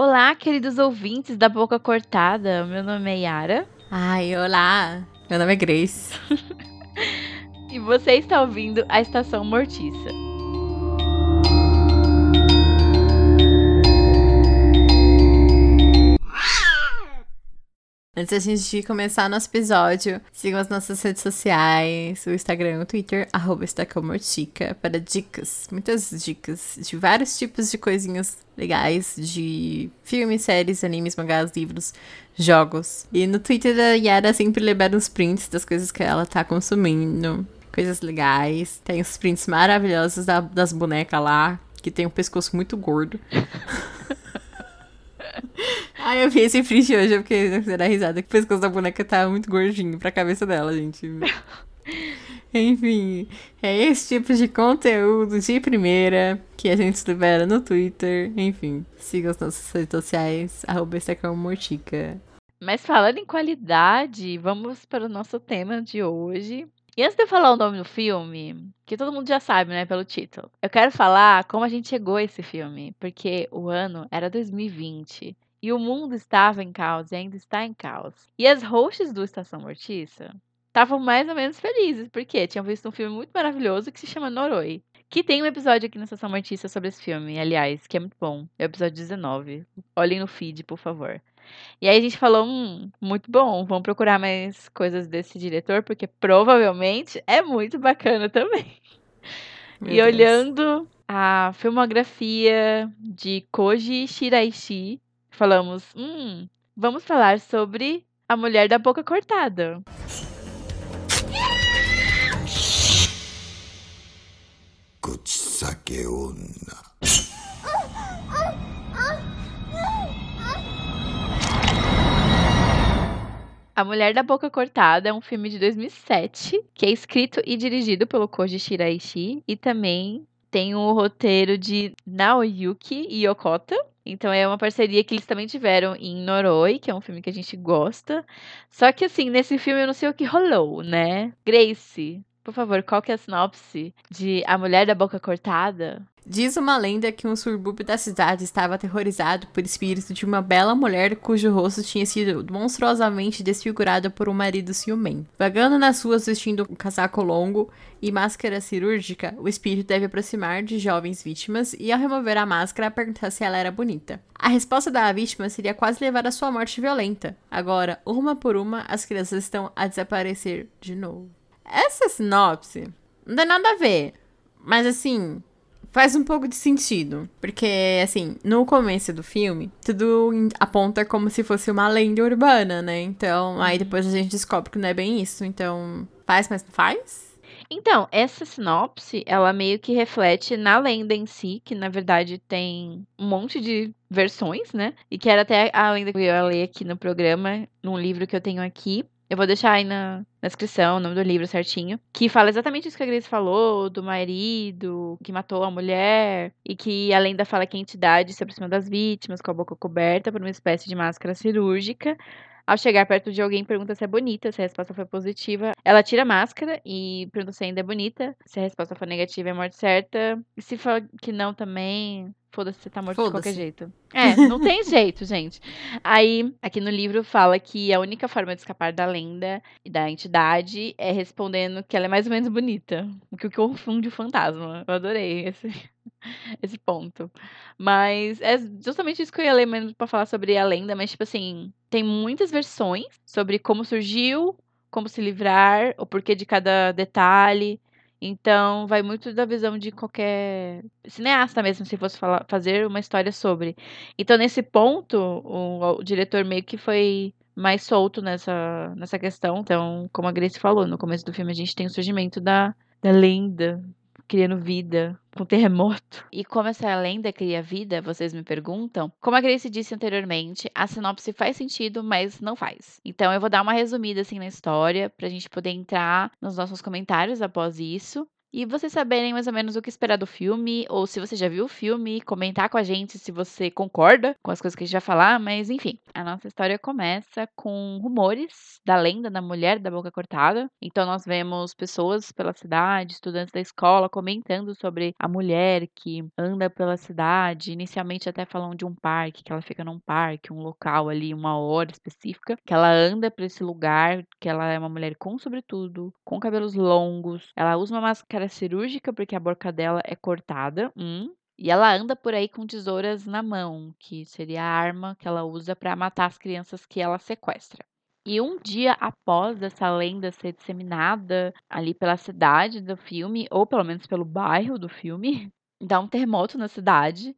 Olá, queridos ouvintes da Boca Cortada. Meu nome é Yara. Ai, olá. Meu nome é Grace. e você está ouvindo a Estação Mortiça. Antes da gente começar nosso episódio, sigam as nossas redes sociais, o Instagram o Twitter, arroba para dicas, muitas dicas de vários tipos de coisinhas legais, de filmes, séries, animes, mangás, livros, jogos. E no Twitter da Yara sempre libera uns prints das coisas que ela tá consumindo, coisas legais. Tem os prints maravilhosos da, das bonecas lá, que tem um pescoço muito gordo. Ai, eu vi esse print hoje, eu fiquei da risada. Que o pescoço da boneca tá muito gordinho pra cabeça dela, gente. Enfim, é esse tipo de conteúdo de primeira que a gente libera no Twitter. Enfim, siga as nossas redes sociais, arroba Mortica. Mas falando em qualidade, vamos para o nosso tema de hoje. E antes de eu falar o nome do filme, que todo mundo já sabe, né, pelo título, eu quero falar como a gente chegou a esse filme, porque o ano era 2020 e o mundo estava em caos e ainda está em caos. E as hosts do Estação Mortiça estavam mais ou menos felizes, porque tinham visto um filme muito maravilhoso que se chama Noroi. Que tem um episódio aqui na Estação Mortiça sobre esse filme, aliás, que é muito bom. É o episódio 19. Olhem no feed, por favor. E aí a gente falou, hum, muito bom, vamos procurar mais coisas desse diretor, porque provavelmente é muito bacana também. Meu e Deus. olhando a filmografia de Koji Shiraishi, falamos, hum, vamos falar sobre a mulher da boca cortada. Kuchisake A Mulher da Boca Cortada é um filme de 2007 que é escrito e dirigido pelo Koji Shiraishi e também tem o roteiro de Naoyuki Yokota. Então é uma parceria que eles também tiveram em Noroi, que é um filme que a gente gosta. Só que assim, nesse filme eu não sei o que rolou, né? Grace, por favor, qual que é a sinopse de A Mulher da Boca Cortada? Diz uma lenda que um subúrbio da cidade estava aterrorizado por espírito de uma bela mulher cujo rosto tinha sido monstruosamente desfigurado por um marido ciumento. Vagando nas ruas vestindo um casaco longo e máscara cirúrgica, o espírito deve aproximar de jovens vítimas e, ao remover a máscara, perguntar se ela era bonita. A resposta da vítima seria quase levar à sua morte violenta. Agora, uma por uma, as crianças estão a desaparecer de novo. Essa sinopse não tem nada a ver, mas assim, faz um pouco de sentido. Porque, assim, no começo do filme, tudo aponta como se fosse uma lenda urbana, né? Então, aí uhum. depois a gente descobre que não é bem isso. Então, faz, mas não faz? Então, essa sinopse, ela meio que reflete na lenda em si, que na verdade tem um monte de versões, né? E que era até a lenda que eu ia ler aqui no programa, num livro que eu tenho aqui. Eu vou deixar aí na, na descrição o nome do livro certinho. Que fala exatamente isso que a Grace falou, do marido que matou a mulher. E que além da fala que a entidade se aproxima das vítimas com a boca coberta por uma espécie de máscara cirúrgica. Ao chegar perto de alguém, pergunta se é bonita. Se a resposta for positiva, ela tira a máscara e pergunta se ainda é bonita. Se a resposta for negativa, é morte certa. E se for que não também, Foda-se, você tá morto de qualquer jeito. É, não tem jeito, gente. Aí, aqui no livro fala que a única forma de escapar da lenda e da entidade é respondendo que ela é mais ou menos bonita. O que confunde o fantasma. Eu adorei esse, esse ponto. Mas é justamente isso que eu ia ler mesmo pra falar sobre a lenda. Mas, tipo assim, tem muitas versões sobre como surgiu, como se livrar, o porquê de cada detalhe. Então, vai muito da visão de qualquer cineasta mesmo, se fosse falar, fazer uma história sobre. Então, nesse ponto, o, o, diretor meio que foi mais solto nessa, nessa questão. Então, como a Grace falou, no começo do filme a gente tem o surgimento da, da lenda, criando vida com terremoto. E como essa lenda cria vida, vocês me perguntam? Como a Grace disse anteriormente, a sinopse faz sentido, mas não faz. Então eu vou dar uma resumida assim na história pra gente poder entrar nos nossos comentários após isso. E vocês saberem mais ou menos o que esperar do filme, ou se você já viu o filme, comentar com a gente se você concorda com as coisas que a gente vai falar, mas enfim, a nossa história começa com rumores da lenda da mulher da boca cortada. Então nós vemos pessoas pela cidade, estudantes da escola comentando sobre a mulher que anda pela cidade, inicialmente até falam de um parque, que ela fica num parque, um local ali, uma hora específica, que ela anda para esse lugar, que ela é uma mulher com sobretudo, com cabelos longos, ela usa uma máscara máscara cirúrgica, porque a boca dela é cortada. Hum. E ela anda por aí com tesouras na mão, que seria a arma que ela usa para matar as crianças que ela sequestra. E um dia após essa lenda ser disseminada ali pela cidade do filme, ou pelo menos pelo bairro do filme, dá um terremoto na cidade.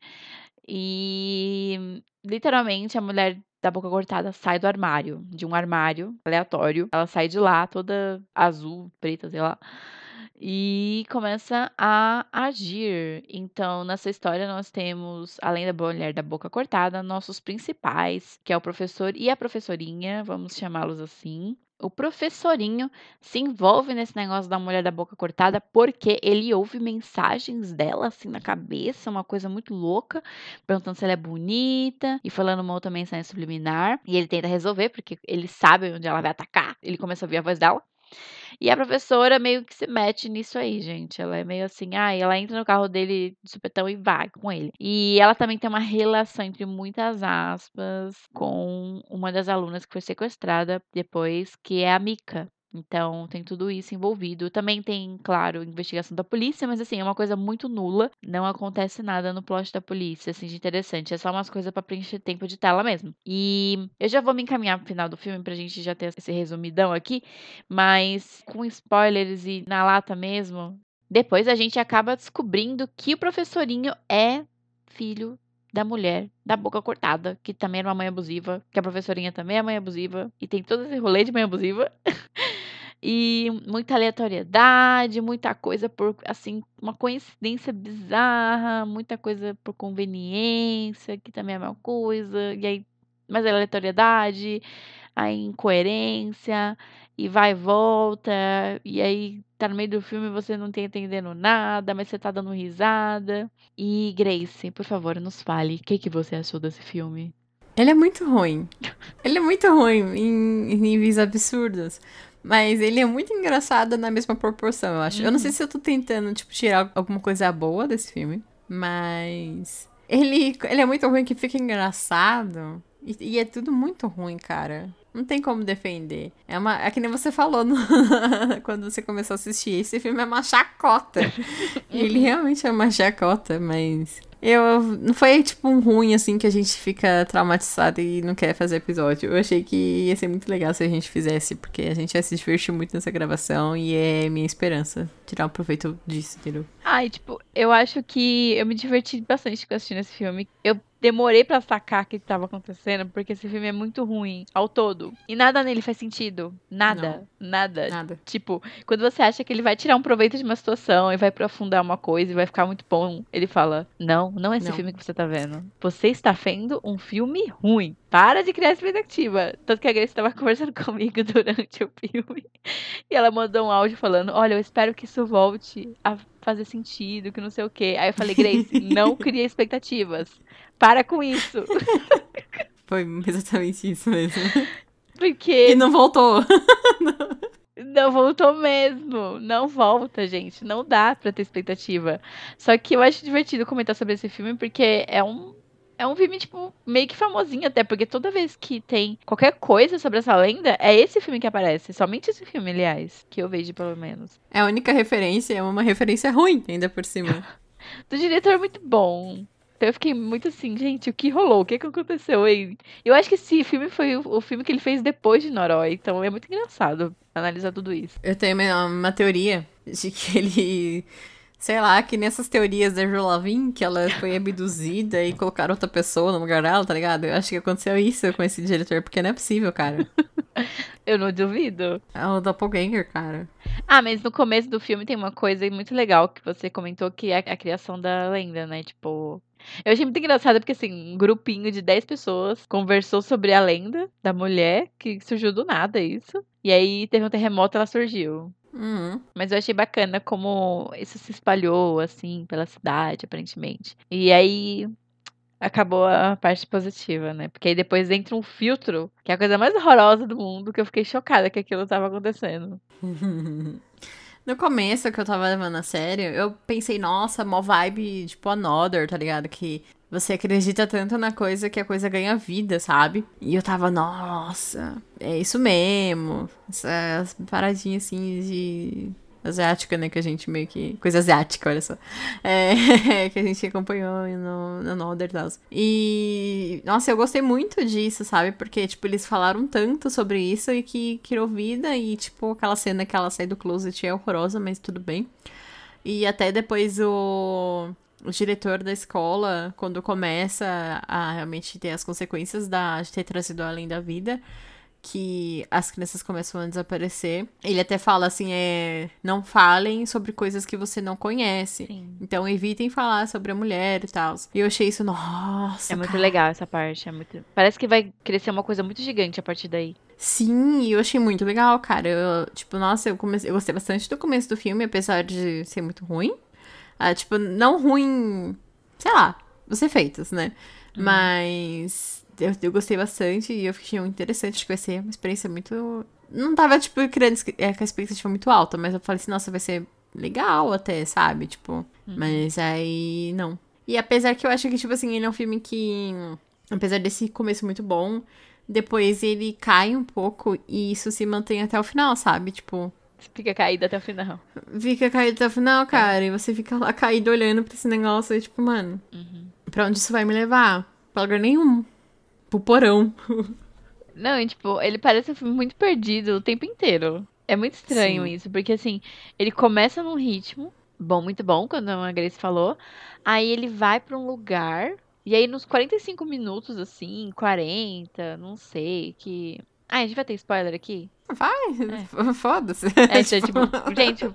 E literalmente a mulher da boca cortada sai do armário, de um armário aleatório. Ela sai de lá toda azul, preta, sei lá e começa a agir. Então, nessa história, nós temos, além da mulher da boca cortada, nossos principais, que é o professor e a professorinha, vamos chamá-los assim. O professorinho se envolve nesse negócio da mulher da boca cortada porque ele ouve mensagens dela assim na cabeça, uma coisa muito louca, perguntando se ela é bonita e falando uma outra mensagem subliminar. E ele tenta resolver porque ele sabe onde ela vai atacar. Ele começa a ouvir a voz dela. E a professora meio que se mete nisso aí, gente. Ela é meio assim, ah, ela entra no carro dele de supetão e vai com ele. E ela também tem uma relação, entre muitas aspas, com uma das alunas que foi sequestrada depois, que é a Mika. Então, tem tudo isso envolvido. Também tem, claro, investigação da polícia, mas assim, é uma coisa muito nula. Não acontece nada no plot da polícia, assim, de interessante. É só umas coisas para preencher tempo de tela mesmo. E eu já vou me encaminhar pro final do filme pra gente já ter esse resumidão aqui, mas com spoilers e na lata mesmo. Depois a gente acaba descobrindo que o professorinho é filho da mulher da boca cortada, que também era uma mãe abusiva, que a professorinha também é mãe abusiva, e tem todo esse rolê de mãe abusiva. e muita aleatoriedade, muita coisa por assim, uma coincidência bizarra, muita coisa por conveniência, que também é a mesma coisa, e aí mais aleatoriedade, a incoerência, e vai e volta, e aí tá no meio do filme e você não tá entendendo nada, mas você tá dando risada. E Grace, por favor, nos fale, o que, que você achou desse filme? Ele é muito ruim. Ele é muito ruim em, em níveis absurdos. Mas ele é muito engraçado na mesma proporção, eu acho. Uhum. Eu não sei uhum. se eu tô tentando, tipo, tirar alguma coisa boa desse filme. Mas. Ele, ele é muito ruim que fica engraçado. E, e é tudo muito ruim, cara. Não tem como defender. É, uma, é que nem você falou no, quando você começou a assistir. Esse filme é uma chacota. Ele realmente é uma chacota, mas. Eu. Não foi tipo um ruim assim que a gente fica traumatizado e não quer fazer episódio. Eu achei que ia ser muito legal se a gente fizesse, porque a gente ia se divertir muito nessa gravação e é minha esperança tirar um proveito disso, entendeu? Ai, tipo, eu acho que eu me diverti bastante assistindo esse filme. Eu demorei para sacar o que estava acontecendo, porque esse filme é muito ruim ao todo. E nada nele faz sentido. Nada. Não. Nada. Nada. Tipo, quando você acha que ele vai tirar um proveito de uma situação e vai aprofundar uma coisa e vai ficar muito bom, ele fala: Não, não é esse não. filme que você tá vendo. Você está vendo um filme ruim. Para de criar expectativa. Tanto que a Grace estava conversando comigo durante o filme. E ela mandou um áudio falando: Olha, eu espero que isso volte a fazer sentido, que não sei o quê. Aí eu falei, Grace, não cria expectativas. Para com isso. Foi exatamente isso mesmo. Porque. E não voltou. não voltou mesmo. Não volta, gente. Não dá pra ter expectativa. Só que eu acho divertido comentar sobre esse filme porque é um. É um filme, tipo, meio que famosinho até, porque toda vez que tem qualquer coisa sobre essa lenda, é esse filme que aparece. Somente esse filme, aliás, que eu vejo, pelo menos. É a única referência, é uma referência ruim, ainda por cima. Do diretor muito bom. Então eu fiquei muito assim, gente, o que rolou? O que, que aconteceu aí? Eu acho que esse filme foi o, o filme que ele fez depois de Norói, então é muito engraçado analisar tudo isso. Eu tenho uma, uma teoria de que ele sei lá, que nessas teorias da Jolavin, que ela foi abduzida e colocaram outra pessoa no lugar dela, tá ligado? Eu acho que aconteceu isso com esse diretor, porque não é possível, cara. Eu não duvido. É o Doppelganger, cara. Ah, mas no começo do filme tem uma coisa muito legal que você comentou, que é a criação da lenda, né? Tipo, eu achei muito engraçado porque, assim, um grupinho de 10 pessoas conversou sobre a lenda da mulher, que surgiu do nada isso. E aí teve um terremoto ela surgiu. Uhum. Mas eu achei bacana como isso se espalhou, assim, pela cidade, aparentemente. E aí acabou a parte positiva, né? Porque aí depois entra um filtro, que é a coisa mais horrorosa do mundo, que eu fiquei chocada que aquilo tava acontecendo. No começo que eu tava levando a sério, eu pensei, nossa, mó vibe, tipo, Another, tá ligado? Que você acredita tanto na coisa que a coisa ganha vida, sabe? E eu tava, nossa, é isso mesmo. Essas paradinhas assim de asiática, né? Que a gente meio que. Coisa asiática, olha só. É, que a gente acompanhou no, no Nolder e tal. E. Nossa, eu gostei muito disso, sabe? Porque, tipo, eles falaram tanto sobre isso e que criou vida. E, tipo, aquela cena que ela sai do closet é horrorosa, mas tudo bem. E até depois o. O diretor da escola, quando começa a realmente ter as consequências da, de ter trazido além da vida, que as crianças começam a desaparecer. Ele até fala assim, é, não falem sobre coisas que você não conhece. Sim. Então evitem falar sobre a mulher e tal. E eu achei isso, nossa. É muito cara. legal essa parte. É muito... Parece que vai crescer uma coisa muito gigante a partir daí. Sim, eu achei muito legal, cara. Eu, tipo, nossa, eu, comecei, eu gostei bastante do começo do filme, apesar de ser muito ruim. Ah, tipo, não ruim, sei lá, os efeitos, né? Mas eu, eu gostei bastante e eu achei muito interessante. Acho que vai ser uma experiência muito. Não tava, tipo, querendo é, com a expectativa muito alta, mas eu falei assim, nossa, vai ser legal até, sabe? Tipo, mas aí não. E apesar que eu acho que, tipo assim, ele é um filme que, apesar desse começo muito bom, depois ele cai um pouco e isso se mantém até o final, sabe? Tipo, Fica caída até o final. fica caído até o final, cara, e você fica lá caído olhando pra esse negócio e, tipo, mano, pra onde isso vai me levar? Pra lugar nenhum. Pro porão. Não, e, tipo, ele parece um filme muito perdido o tempo inteiro. É muito estranho Sim. isso, porque assim, ele começa num ritmo bom, muito bom, quando a Grace falou. Aí ele vai pra um lugar. E aí, nos 45 minutos, assim, 40, não sei, que. Ah, a gente vai ter spoiler aqui? Vai, foda-se. É, tipo, gente,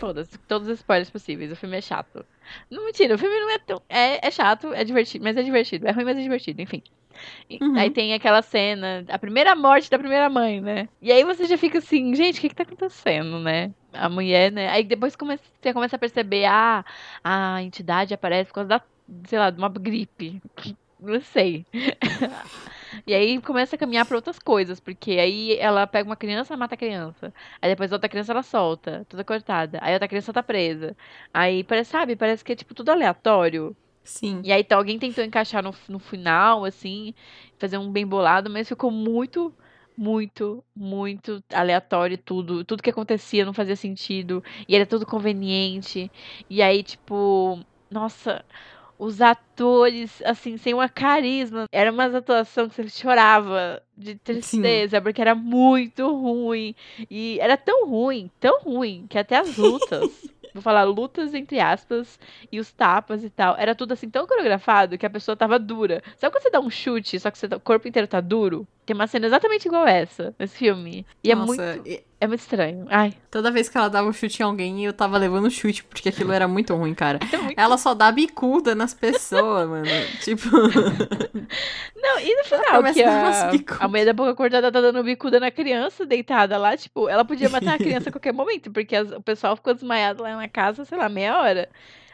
foda-se, todos os spoilers possíveis. O filme é chato. Não, mentira, o filme não é tão. É, é chato, é divertido, mas é divertido. É ruim, mas é divertido, enfim. Uhum. Aí tem aquela cena, a primeira morte da primeira mãe, né? E aí você já fica assim, gente, o que que tá acontecendo, né? A mulher, né? Aí depois começa, você começa a perceber, ah, a entidade aparece por causa da, sei lá, de uma gripe. Não sei. E aí começa a caminhar pra outras coisas, porque aí ela pega uma criança, mata a criança. Aí depois outra criança ela solta, toda cortada. Aí outra criança tá presa. Aí parece, sabe, parece que é tipo tudo aleatório. Sim. E aí então, alguém tentou encaixar no, no final, assim, fazer um bem bolado, mas ficou muito, muito, muito aleatório tudo. Tudo que acontecia não fazia sentido. E era tudo conveniente. E aí, tipo, nossa, os atores, assim, sem uma carisma. Era uma atuação que você chorava de tristeza, porque era muito ruim. E era tão ruim, tão ruim, que até as lutas. Vou falar lutas entre aspas e os tapas e tal. Era tudo assim tão coreografado que a pessoa tava dura. Sabe quando você dá um chute, só que você o corpo inteiro tá duro? Tem uma cena exatamente igual essa nesse filme. E é Nossa, muito, e- é muito estranho. Ai, Toda vez que ela dava um chute em alguém, eu tava levando chute, porque aquilo era muito ruim, cara. é muito... Ela só dá bicuda nas pessoas, mano. Tipo. Não, e no final que a a mulher da boca cortada tá dando bicuda na criança deitada lá, tipo, ela podia matar a criança a qualquer momento, porque as- o pessoal ficou desmaiado lá na casa, sei lá, meia hora.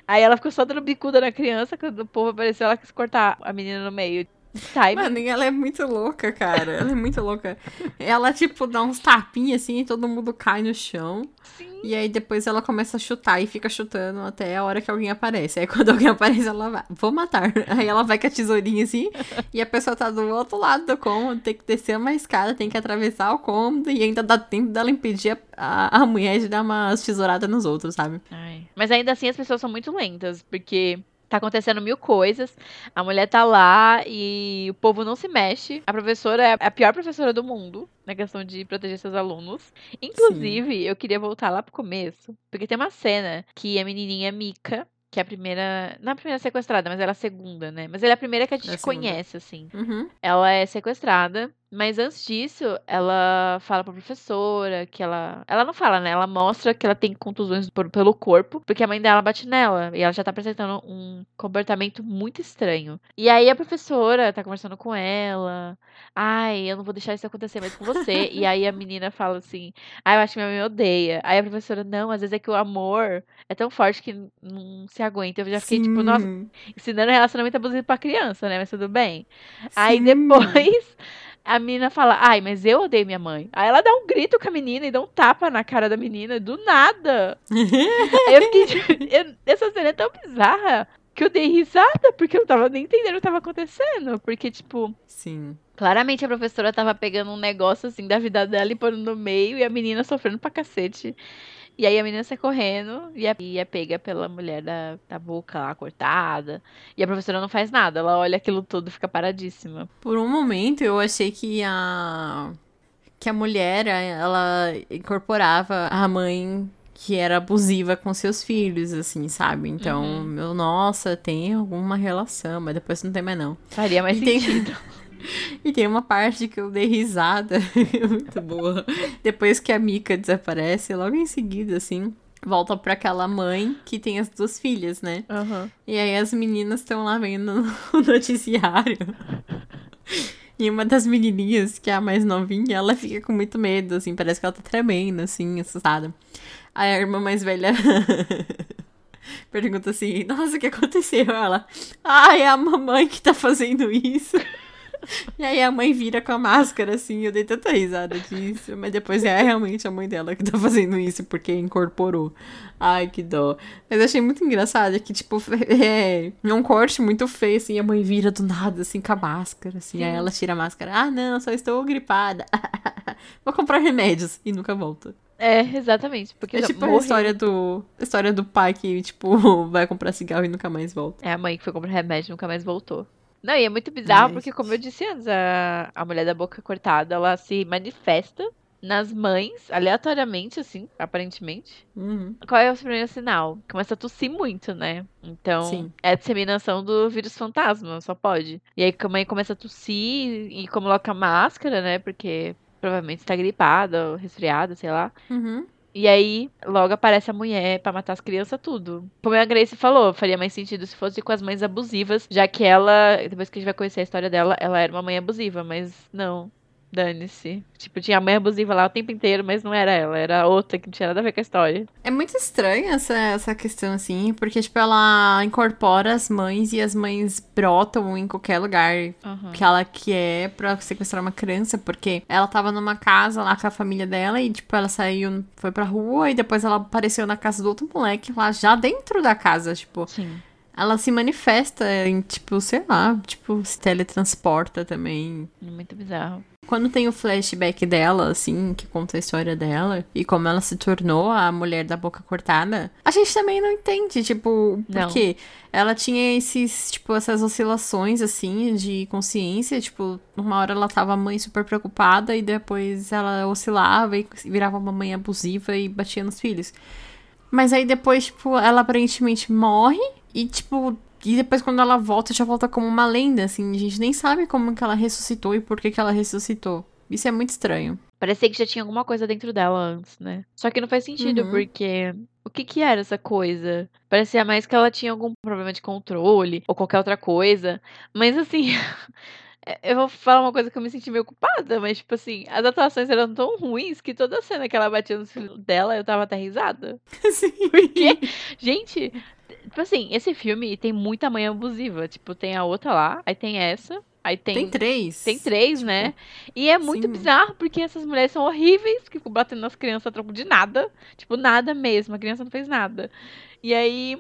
Aí ela ficou só dando bicuda na criança, quando o povo apareceu, ela quis cortar a menina no meio. Timing. Mano, e ela é muito louca, cara. Ela é muito louca. Ela, tipo, dá uns tapinhas assim e todo mundo cai no chão. Sim. E aí depois ela começa a chutar e fica chutando até a hora que alguém aparece. Aí quando alguém aparece, ela vai, vou matar. Aí ela vai com a tesourinha assim, e a pessoa tá do outro lado do cômodo, tem que descer uma escada, tem que atravessar o cômodo, e ainda dá tempo dela impedir a, a, a mulher de dar umas tesouradas nos outros, sabe? Ai. Mas ainda assim as pessoas são muito lentas, porque tá acontecendo mil coisas, a mulher tá lá e o povo não se mexe. A professora é a pior professora do mundo na questão de proteger seus alunos. Inclusive, eu queria voltar lá pro começo, porque tem uma cena que a menininha Mika, que é a primeira, não a primeira sequestrada, mas ela é a segunda, né? Mas ela é a primeira que a gente É a conhece assim. Uhum. Ela é sequestrada Mas antes disso, ela fala pra professora que ela. Ela não fala, né? Ela mostra que ela tem contusões por- pelo corpo, porque a mãe dela bate nela. E ela já tá apresentando um comportamento muito estranho. E aí a professora tá conversando com ela. Ai, eu não vou deixar isso acontecer mais com você. e aí a menina fala assim: Ai, eu acho que minha mãe me odeia. Aí a professora, não, às vezes é que o amor é tão forte que não se aguenta. Eu já fiquei, tipo, nossa, Sim, ensinando relacionamento abusivo pra criança, né? Mas tudo bem. Aí sim. depois a menina fala, ai, mas eu odeio minha mãe. Aí ela dá um grito com a menina e dá um tapa na cara da menina, do nada. Eu fiquei. eu- essa cena é tão bizarra que eu dei risada, porque eu não tava nem entendendo o que tava acontecendo. Porque, tipo, Sim. claramente a professora tava pegando um negócio assim da vida dela e pondo no meio, e a menina sofrendo pra cacete. E aí a menina sai correndo e é, e é pega pela mulher da, da boca lá cortada. E a professora não faz nada, ela olha aquilo tudo e fica paradíssima. Por um momento eu achei que a que a mulher ela incorporava a mãe que era abusiva com seus filhos, assim, sabe? Então, Uhum. meu, nossa, tem alguma relação, mas depois não tem mais não. Faria mais E tem- sentido. E tem uma parte que eu dei risada, muito boa. Depois que a Mika desaparece, logo em seguida, assim, volta pra aquela mãe que tem as duas filhas, né? Aham. E aí as meninas estão lá vendo o noticiário. E uma das menininhas, que é a mais novinha, ela fica com muito medo, assim, parece que ela tá tremendo, assim, assustada. Aí a irmã mais velha pergunta assim: Nossa, o que aconteceu? Ela, ai, é a mamãe que tá fazendo isso. E aí a mãe vira com a máscara, assim, eu dei tanta risada disso, mas depois é realmente a mãe dela que tá fazendo isso, porque incorporou. Ai, que dó. Mas achei muito engraçado que, tipo, é, é um corte muito feio, assim, a mãe vira do nada, assim, com a máscara, assim, aí Sim. ela tira a máscara, ah, não, só estou gripada. Vou comprar remédios, e nunca volta. É, exatamente. Porque É tipo a morreu. história do, a história do pai que, tipo, vai comprar cigarro e nunca mais volta. É a mãe que foi comprar remédio e nunca mais voltou. Não, e é muito bizarro Ai, porque, como eu disse antes, a, a mulher da boca cortada, ela se manifesta nas mães, aleatoriamente, assim, aparentemente. Uhum. Qual é o primeiro sinal? Começa a tossir muito, né? Então, Sim. é a disseminação do vírus fantasma, só pode. E aí a mãe começa a tossir e coloca máscara, né? Porque provavelmente está gripada ou resfriada, sei lá. Uhum. E aí, logo aparece a mulher pra matar as crianças, tudo. Como a Grace falou, faria mais sentido se fosse com as mães abusivas, já que ela, depois que a gente vai conhecer a história dela, ela era uma mãe abusiva, mas não. Dane-se. Tipo, tinha a mãe abusiva lá o tempo inteiro, mas não era ela, era outra que não tinha nada a ver com a história. É muito estranha essa, essa questão, assim, porque, tipo, ela incorpora as mães e as mães brotam em qualquer lugar que ela quer pra sequestrar uma criança, porque ela tava numa casa lá com a família dela e, tipo, ela saiu, foi pra rua e depois ela apareceu na casa do outro moleque lá, já dentro da casa, tipo. Sim. Ela se manifesta em, tipo, sei lá, tipo, se teletransporta também. Muito bizarro. Quando tem o flashback dela, assim, que conta a história dela e como ela se tornou a mulher da boca cortada, a gente também não entende, tipo, Não. porque ela tinha esses, tipo, essas oscilações, assim, de consciência, tipo, uma hora ela tava mãe super preocupada e depois ela oscilava e virava uma mãe abusiva e batia nos filhos. Mas aí depois, tipo, ela aparentemente morre e, tipo, e depois quando ela volta, já volta como uma lenda, assim. A gente nem sabe como que ela ressuscitou e por que que ela ressuscitou. Isso é muito estranho. Parecia que já tinha alguma coisa dentro dela antes, né? Só que não faz sentido, Uhum. porque. O que que era essa coisa? Parecia mais que ela tinha algum problema de controle ou qualquer outra coisa. Mas assim. Eu vou falar uma coisa que eu me senti meio culpada, mas, tipo assim, as atuações eram tão ruins que toda cena que ela batia no filho dela, eu tava até risada. Sim. Porque, gente, tipo assim, esse filme tem muita mãe abusiva. Tipo, tem a outra lá, aí tem essa, aí tem. Tem três. Tem três, né? E é muito sim. bizarro, porque essas mulheres são horríveis, que ficam batendo nas crianças a troco de nada. Tipo, nada mesmo, a criança não fez nada. E aí,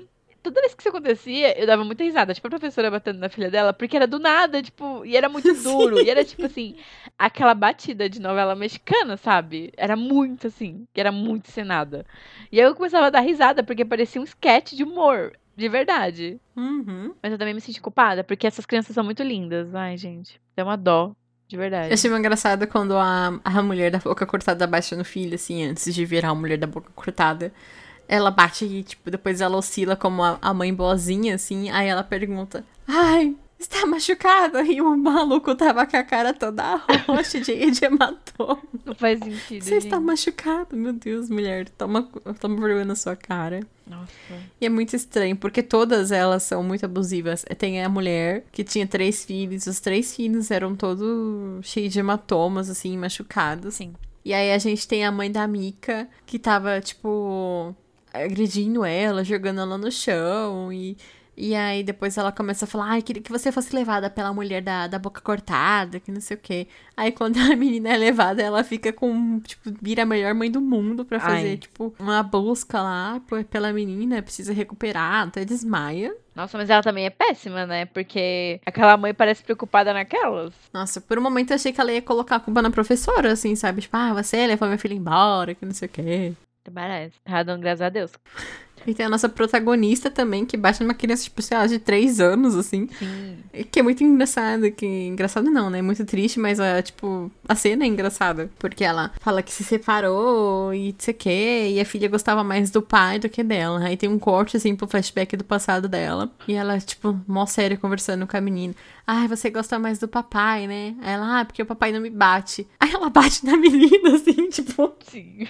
toda vez que isso acontecia, eu dava muita risada. Tipo, a professora batendo na filha dela, porque era do nada, tipo, e era muito duro. E era tipo assim, aquela batida de novela mexicana, sabe? Era muito assim, que era muito cenada. E aí eu começava a dar risada, porque parecia um sketch de humor. De verdade. Uhum. Mas eu também me senti culpada, porque essas crianças são muito lindas. Ai, gente. Deu uma dó. De verdade. Eu achei muito engraçado quando a, a mulher da boca cortada baixa no filho, assim, antes de virar a mulher da boca cortada. Ela bate e, tipo, depois ela oscila como a, a mãe boazinha, assim. Aí ela pergunta: Ai, está machucado. E o maluco tava com a cara toda roxa, cheia de hematoma. Não faz sentido. Você gente. está machucado, meu Deus, mulher. Toma, toma vergonha na sua cara. Nossa. E é muito estranho, porque todas elas são muito abusivas. Tem a mulher que tinha três filhos, os três filhos eram todos cheios de hematomas, assim, machucados. Sim. E aí a gente tem a mãe da Mika, que tava, tipo, agredindo ela, jogando ela no chão. E, e aí depois ela começa a falar, ai, queria que você fosse levada pela mulher da, da boca cortada, que não sei o quê. Aí quando a menina é levada, ela fica com, tipo, vira a melhor mãe do mundo pra fazer, Ai. tipo, uma busca lá pela menina, precisa recuperar, até desmaia. Nossa, mas ela também é péssima, né? Porque aquela mãe parece preocupada naquelas. Nossa, por um momento eu achei que ela ia colocar a culpa na professora, assim, sabe? Tipo, ah, você levou minha filha embora, que não sei o quê. Parece. Dando graças a Deus. E tem a nossa protagonista também, que baixa numa criança, tipo, sei lá, de 3 anos, assim. Sim. Que é muito engraçado, que... Engraçado não, né? Muito triste, mas, a, tipo, a cena é engraçada. Porque ela fala que se separou e não sei o quê, e a filha gostava mais do pai do que dela. Aí tem um corte, assim, pro flashback do passado dela. E ela, tipo, mó séria, conversando com a menina. Ai, você gosta mais do papai, né? Aí ela, ah, porque o papai não me bate. Aí ela bate na menina, assim, tipo... Sim.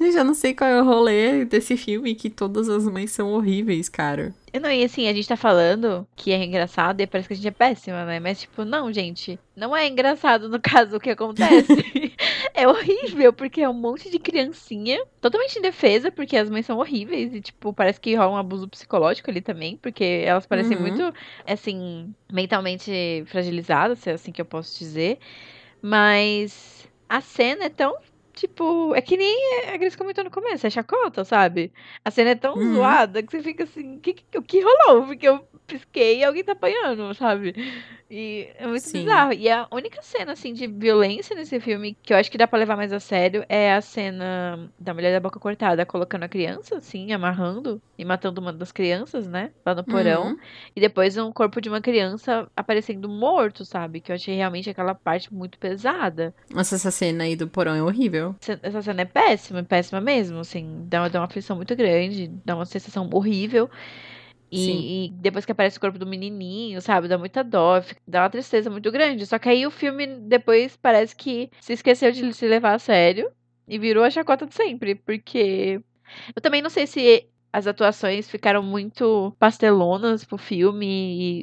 Gente, eu não sei qual é o rolê desse filme, que todas as mães são horríveis, cara. Eu Não, e assim, a gente tá falando que é engraçado e parece que a gente é péssima, né? Mas, tipo, não, gente. Não é engraçado no caso o que acontece. é horrível, porque é um monte de criancinha totalmente indefesa, porque as mães são horríveis. E, tipo, parece que rola um abuso psicológico ali também, porque elas parecem Uhum. muito, assim, mentalmente fragilizadas, se é assim que eu posso dizer. Mas a cena é tão. Tipo, é que nem a Grace comentou no começo, é chacota, sabe? A cena é tão Uhum. zoada que você fica assim, o que, que, que rolou? Porque eu pisquei e alguém tá apanhando, sabe? E é muito Sim. bizarro. E a única cena, assim, de violência nesse filme que eu acho que dá pra levar mais a sério é a cena da mulher da boca cortada colocando a criança, assim, amarrando e matando uma das crianças, né? Lá no porão. Uhum. E depois um corpo de uma criança aparecendo morto, sabe? Que eu achei realmente aquela parte muito pesada. Nossa, essa cena aí do porão é horrível. Essa cena é péssima, péssima mesmo, assim. Dá, dá uma aflição muito grande, dá uma sensação horrível. E, e depois que aparece o corpo do menininho, sabe? Dá muita dó, fica- dá uma tristeza muito grande. Só que aí o filme depois parece que se esqueceu de se levar a sério e virou a chacota de sempre. Porque eu também não sei se as atuações ficaram muito pastelonas pro filme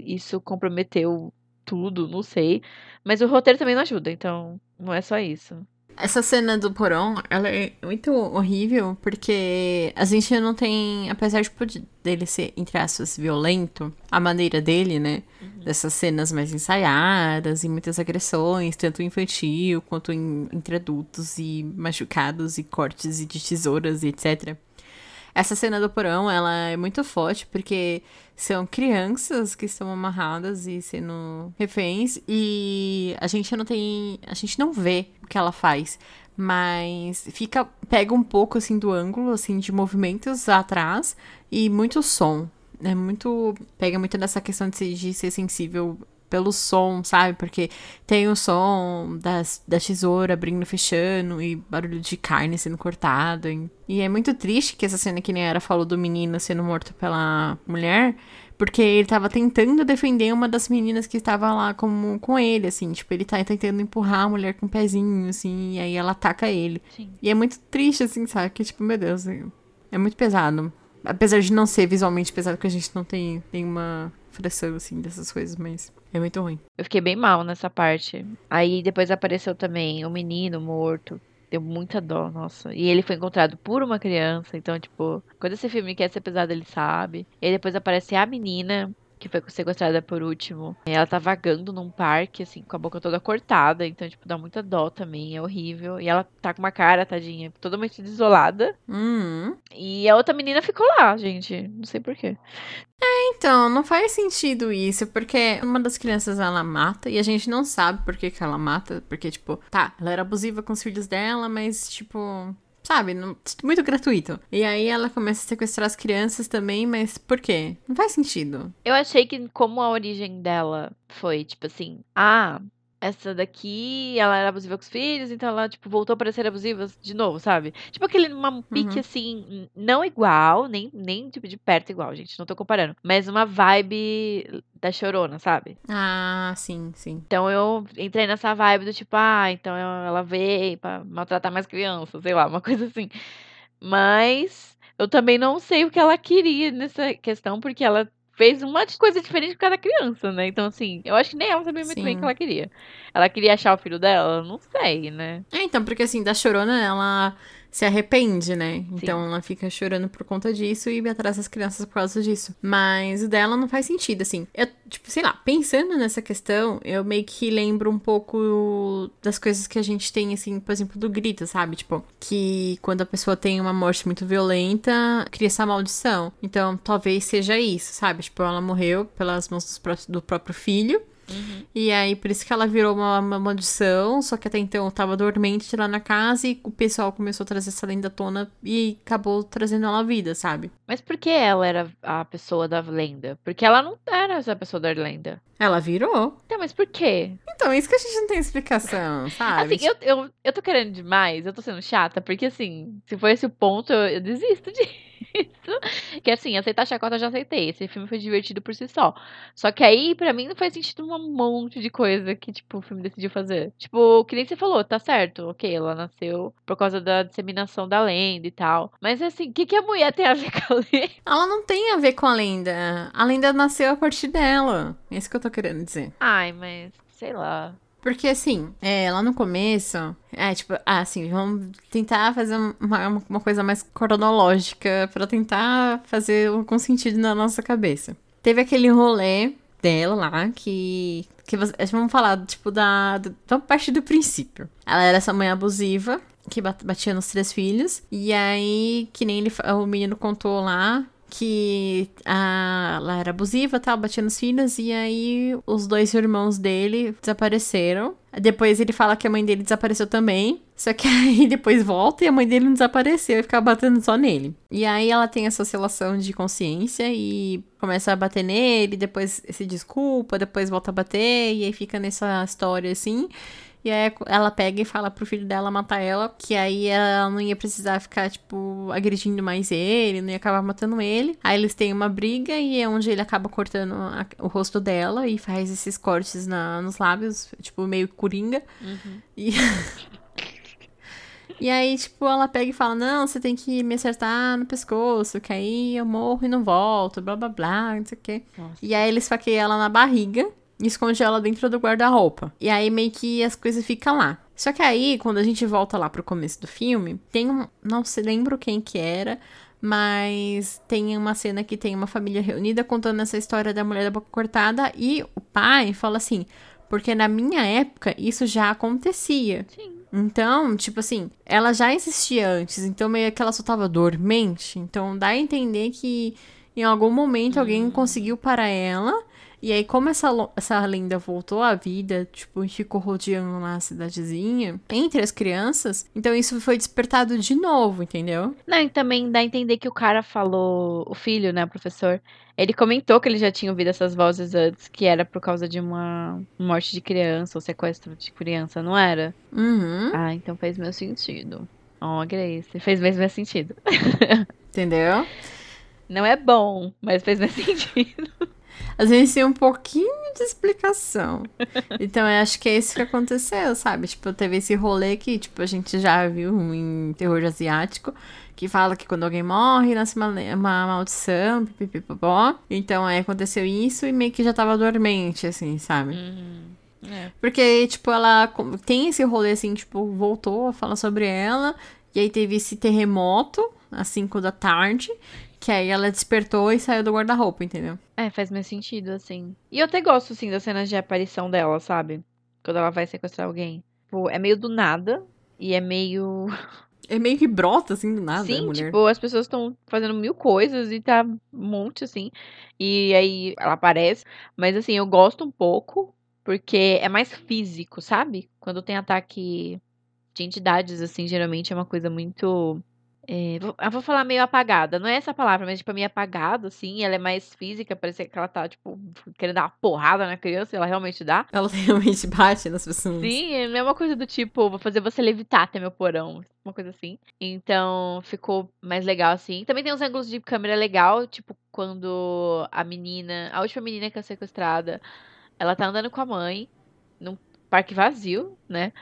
e isso comprometeu tudo, não sei. Mas o roteiro também não ajuda, então não é só isso. Essa cena do porão, ela é muito horrível, porque a gente não tem, apesar de dele ser, entre aspas, violento, a maneira dele, né? Dessas cenas mais ensaiadas e muitas agressões, tanto infantil quanto em- entre adultos e machucados e cortes e de tesouras e etc. Essa cena do porão, ela é muito forte porque são crianças que estão amarradas e sendo reféns e a gente não tem, a gente não vê o que ela faz, mas fica pega um pouco assim do ângulo assim de movimentos atrás e muito som. É muito pega muito nessa questão de ser, de ser sensível pelo som, sabe? Porque tem o som das, da tesoura abrindo e fechando e barulho de carne sendo cortada. E, e é muito triste que essa cena que nem era falou do menino sendo morto pela mulher, porque ele tava tentando defender uma das meninas que estava lá como, com ele, assim. Tipo, ele tá tentando empurrar a mulher com o pezinho, assim, e aí ela ataca ele. Sim. E é muito triste, assim, sabe? Que, tipo, meu Deus, é, é muito pesado. Apesar de não ser visualmente pesado, que a gente não tem nenhuma fração, assim, dessas coisas, mas é muito ruim. Eu fiquei bem mal nessa parte. Aí depois apareceu também o menino morto. Deu muita dó, nossa. E ele foi encontrado por uma criança. Então, tipo, quando esse filme quer ser pesado, ele sabe. E aí depois aparece a menina, que foi sequestrada por último. E ela tá vagando num parque, assim, com a boca toda cortada. Então, tipo, dá muita dó também. É horrível. E ela tá com uma cara, tadinha, totalmente desolada. Hum. E a outra menina ficou lá, gente. Não sei porquê. Então, não faz sentido isso, porque uma das crianças ela mata e a gente não sabe por que, que ela mata. Porque, tipo, tá, ela era abusiva com os filhos dela, mas, tipo. Sabe, muito gratuito. E aí ela começa a sequestrar as crianças também, mas por quê? Não faz sentido. Eu achei que como a origem dela foi, tipo assim, ah, essa daqui, ela era abusiva com os filhos, então ela, tipo, voltou para ser abusiva de novo, sabe? Tipo aquele, uma pique, Uhum. assim, não igual, nem, nem, tipo, de perto igual, gente, não tô comparando. Mas uma vibe da Chorona, sabe? Ah, sim, sim. Então eu entrei nessa vibe do tipo, ah, então ela veio pra maltratar mais crianças, sei lá, uma coisa assim. Mas eu também não sei o que ela queria nessa questão, porque ela fez uma de coisa diferente por cada criança, né? Então, assim, eu acho que nem ela sabia muito bem o Sim. que ela queria. Ela queria achar o filho dela? Não sei, né? É, então, porque assim, da chorona, ela se arrepende, né? Então ela fica chorando por conta disso e atrás das crianças por causa disso. Mas o dela não faz sentido, assim. Eu, tipo, sei lá, pensando nessa questão, eu meio que lembro um pouco das coisas que a gente tem, assim, por exemplo, do grito, sabe? Tipo, que quando a pessoa tem uma morte muito violenta, cria essa maldição. Então, talvez seja isso, sabe? Tipo, ela morreu pelas mãos do próprio filho. E aí, por isso que ela virou uma, uma maldição, só que até então tava dormente lá na casa e o pessoal começou a trazer essa lenda à tona e acabou trazendo ela à vida, sabe? Mas por que ela era a pessoa da lenda? Porque ela não era essa pessoa da lenda. Ela virou. Então, mas por quê? Então, isso que a gente não tem explicação, sabe? Assim, eu, eu, eu tô querendo demais, eu tô sendo chata, porque assim, se for esse o ponto, eu, eu desisto disso. Que assim, aceitar a chacota eu já aceitei. Esse filme foi divertido por si só. Só que aí, pra mim, não faz sentido um monte de coisa que, tipo, o filme decidiu fazer. Tipo, que nem você falou, tá certo, ok, ela nasceu por causa da disseminação da lenda e tal. Mas assim, o que, que a mulher tem a ver com a lenda? Ela não tem a ver com a lenda. A lenda nasceu a partir dela. É isso que eu tô querendo dizer. Ai, mas, sei lá. Porque assim, é, lá no começo, é tipo, ah, assim, vamos tentar fazer uma, uma coisa mais cronológica pra tentar fazer algum sentido na nossa cabeça. Teve aquele rolê dela lá que. que você- vamos falar, tipo, da. da partir do princípio. Ela era essa mãe abusiva. Que bat- batia nos três filhos. E aí, que nem ele, o menino contou lá, que a, ela era abusiva, tal, batia nos filhos, e aí os dois irmãos dele desapareceram. Depois ele fala que a mãe dele desapareceu também. Só que aí depois volta e a mãe dele não desapareceu e fica batendo só nele. E aí ela tem essa oscilação de consciência e começa a bater nele, depois se desculpa, depois volta a bater, e aí fica nessa história assim. E aí ela pega e fala pro filho dela matar ela, que aí ela não ia precisar ficar, tipo, agredindo mais ele, não ia acabar matando ele. Aí eles têm uma briga e é onde ele acaba cortando a- o rosto dela e faz esses cortes na, nos lábios, tipo, meio coringa. E... e aí, tipo, ela pega e fala: Não, você tem que me acertar no pescoço, que aí eu morro e não volto, blá blá blá, não sei o quê. Nossa. E aí ele esfaqueia ela na barriga esconde ela dentro do guarda-roupa. E aí meio que as coisas ficam lá. Só que aí, quando a gente volta lá pro começo do filme, tem um. Não se lembro quem que era, mas tem uma cena que tem uma família reunida contando essa história da mulher da boca cortada. E o pai fala assim: porque na minha época isso já acontecia. Sim. Então, tipo assim, ela já existia antes, então meio que ela só tava dormente. Então dá a entender que em algum momento alguém conseguiu parar ela. E aí, como essa, essa lenda voltou à vida, tipo, e ficou rodeando lá a cidadezinha, entre as crianças, então isso foi despertado de novo, entendeu? Não, e também dá a entender que o cara falou, o filho, né, professor, ele comentou que ele já tinha ouvido essas vozes antes, que era por causa de uma morte de criança ou sequestro de criança, não era? Uhum. Ah, então fez meu sentido. Ó, Grace, fez mesmo meu sentido. Entendeu? Não é bom, mas fez meu sentido. Às vezes tem um pouquinho de explicação. Então eu acho que é isso que aconteceu, sabe? Tipo, teve esse rolê que, tipo, a gente já viu em terror asiático, que fala que quando alguém morre, nasce uma, uma maldição, pipipipopó. Então aí aconteceu isso e meio que já tava dormente, assim, sabe? É. Porque, tipo, ela tem esse rolê, assim, tipo, voltou a falar sobre ela. E aí teve esse terremoto, às 5 da tarde. Que aí ela despertou e saiu do guarda-roupa, entendeu? É, faz meu sentido, assim. E eu até gosto, assim, das cenas de aparição dela, sabe? Quando ela vai sequestrar alguém. Tipo, é meio do nada. E é meio. É meio que brota, assim, do nada, Sim, mulher. tipo, as pessoas estão fazendo mil coisas e tá um monte, assim. E aí ela aparece. Mas, assim, eu gosto um pouco, porque é mais físico, sabe? Quando tem ataque de entidades, assim, geralmente é uma coisa muito É, vou, eu vou falar meio apagada. Não é essa palavra, mas tipo, meio apagada, assim. Ela é mais física, parece que ela tá, tipo, querendo dar uma porrada na criança, ela realmente dá. Ela realmente bate nas pessoas. Sim, não é uma coisa do tipo, vou fazer você levitar até meu porão. Uma coisa assim. Então, ficou mais legal, assim. Também tem uns ângulos de câmera legal, tipo, quando a menina, a última menina que é sequestrada, ela tá andando com a mãe num parque vazio, né?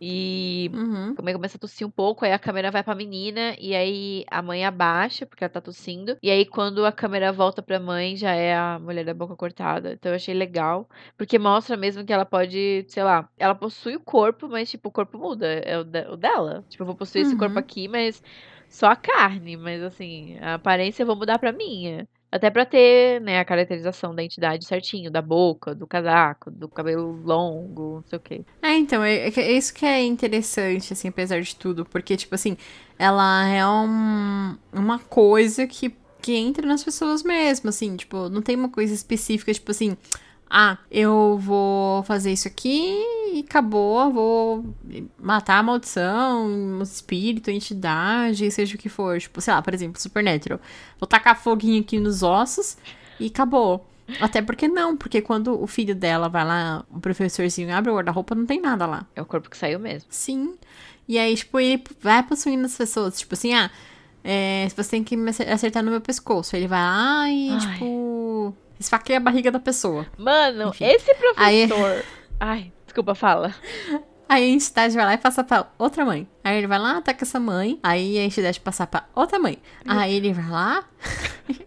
E Uhum. a mãe começa a tossir um pouco, aí a câmera vai pra menina, e aí a mãe abaixa, porque ela tá tossindo. E aí, quando a câmera volta pra mãe, já é a mulher da boca cortada. Então eu achei legal, porque mostra mesmo que ela pode, sei lá, ela possui o corpo, mas, tipo, o corpo muda, é o, de- o dela. Tipo, eu vou possuir esse corpo Uhum. aqui, mas só a carne, mas assim, a aparência eu vou mudar pra minha. Até pra ter, né, a caracterização da entidade certinho, da boca, do casaco, do cabelo longo, não sei o quê. É, então, é, é é isso que é interessante, assim, apesar de tudo, porque, tipo assim, ela é um- uma coisa que, que entra nas pessoas mesmo, assim, tipo, não tem uma coisa específica, tipo assim, ah, eu vou fazer isso aqui e acabou, vou matar a maldição, espírito, entidade, seja o que for, tipo, sei lá, por exemplo, Supernatural, vou tacar foguinho aqui nos ossos e acabou. Até porque não, porque quando o filho dela vai lá, o professorzinho abre o guarda-roupa, não tem nada lá. É o corpo que saiu mesmo. Sim. E aí, tipo, ele vai possuindo as pessoas. Tipo assim, ah, é, você tem que me acer- acertar no meu pescoço. Ele vai lá e, Ai. tipo, esfaqueia a barriga da pessoa. Mano, Enfim. esse Aí- professor. Ai, desculpa, fala. Aí a entidade vai lá e passa pra outra mãe. Aí ele vai lá, ataca essa mãe. Aí a entidade passa pra outra mãe. Aí ele vai lá,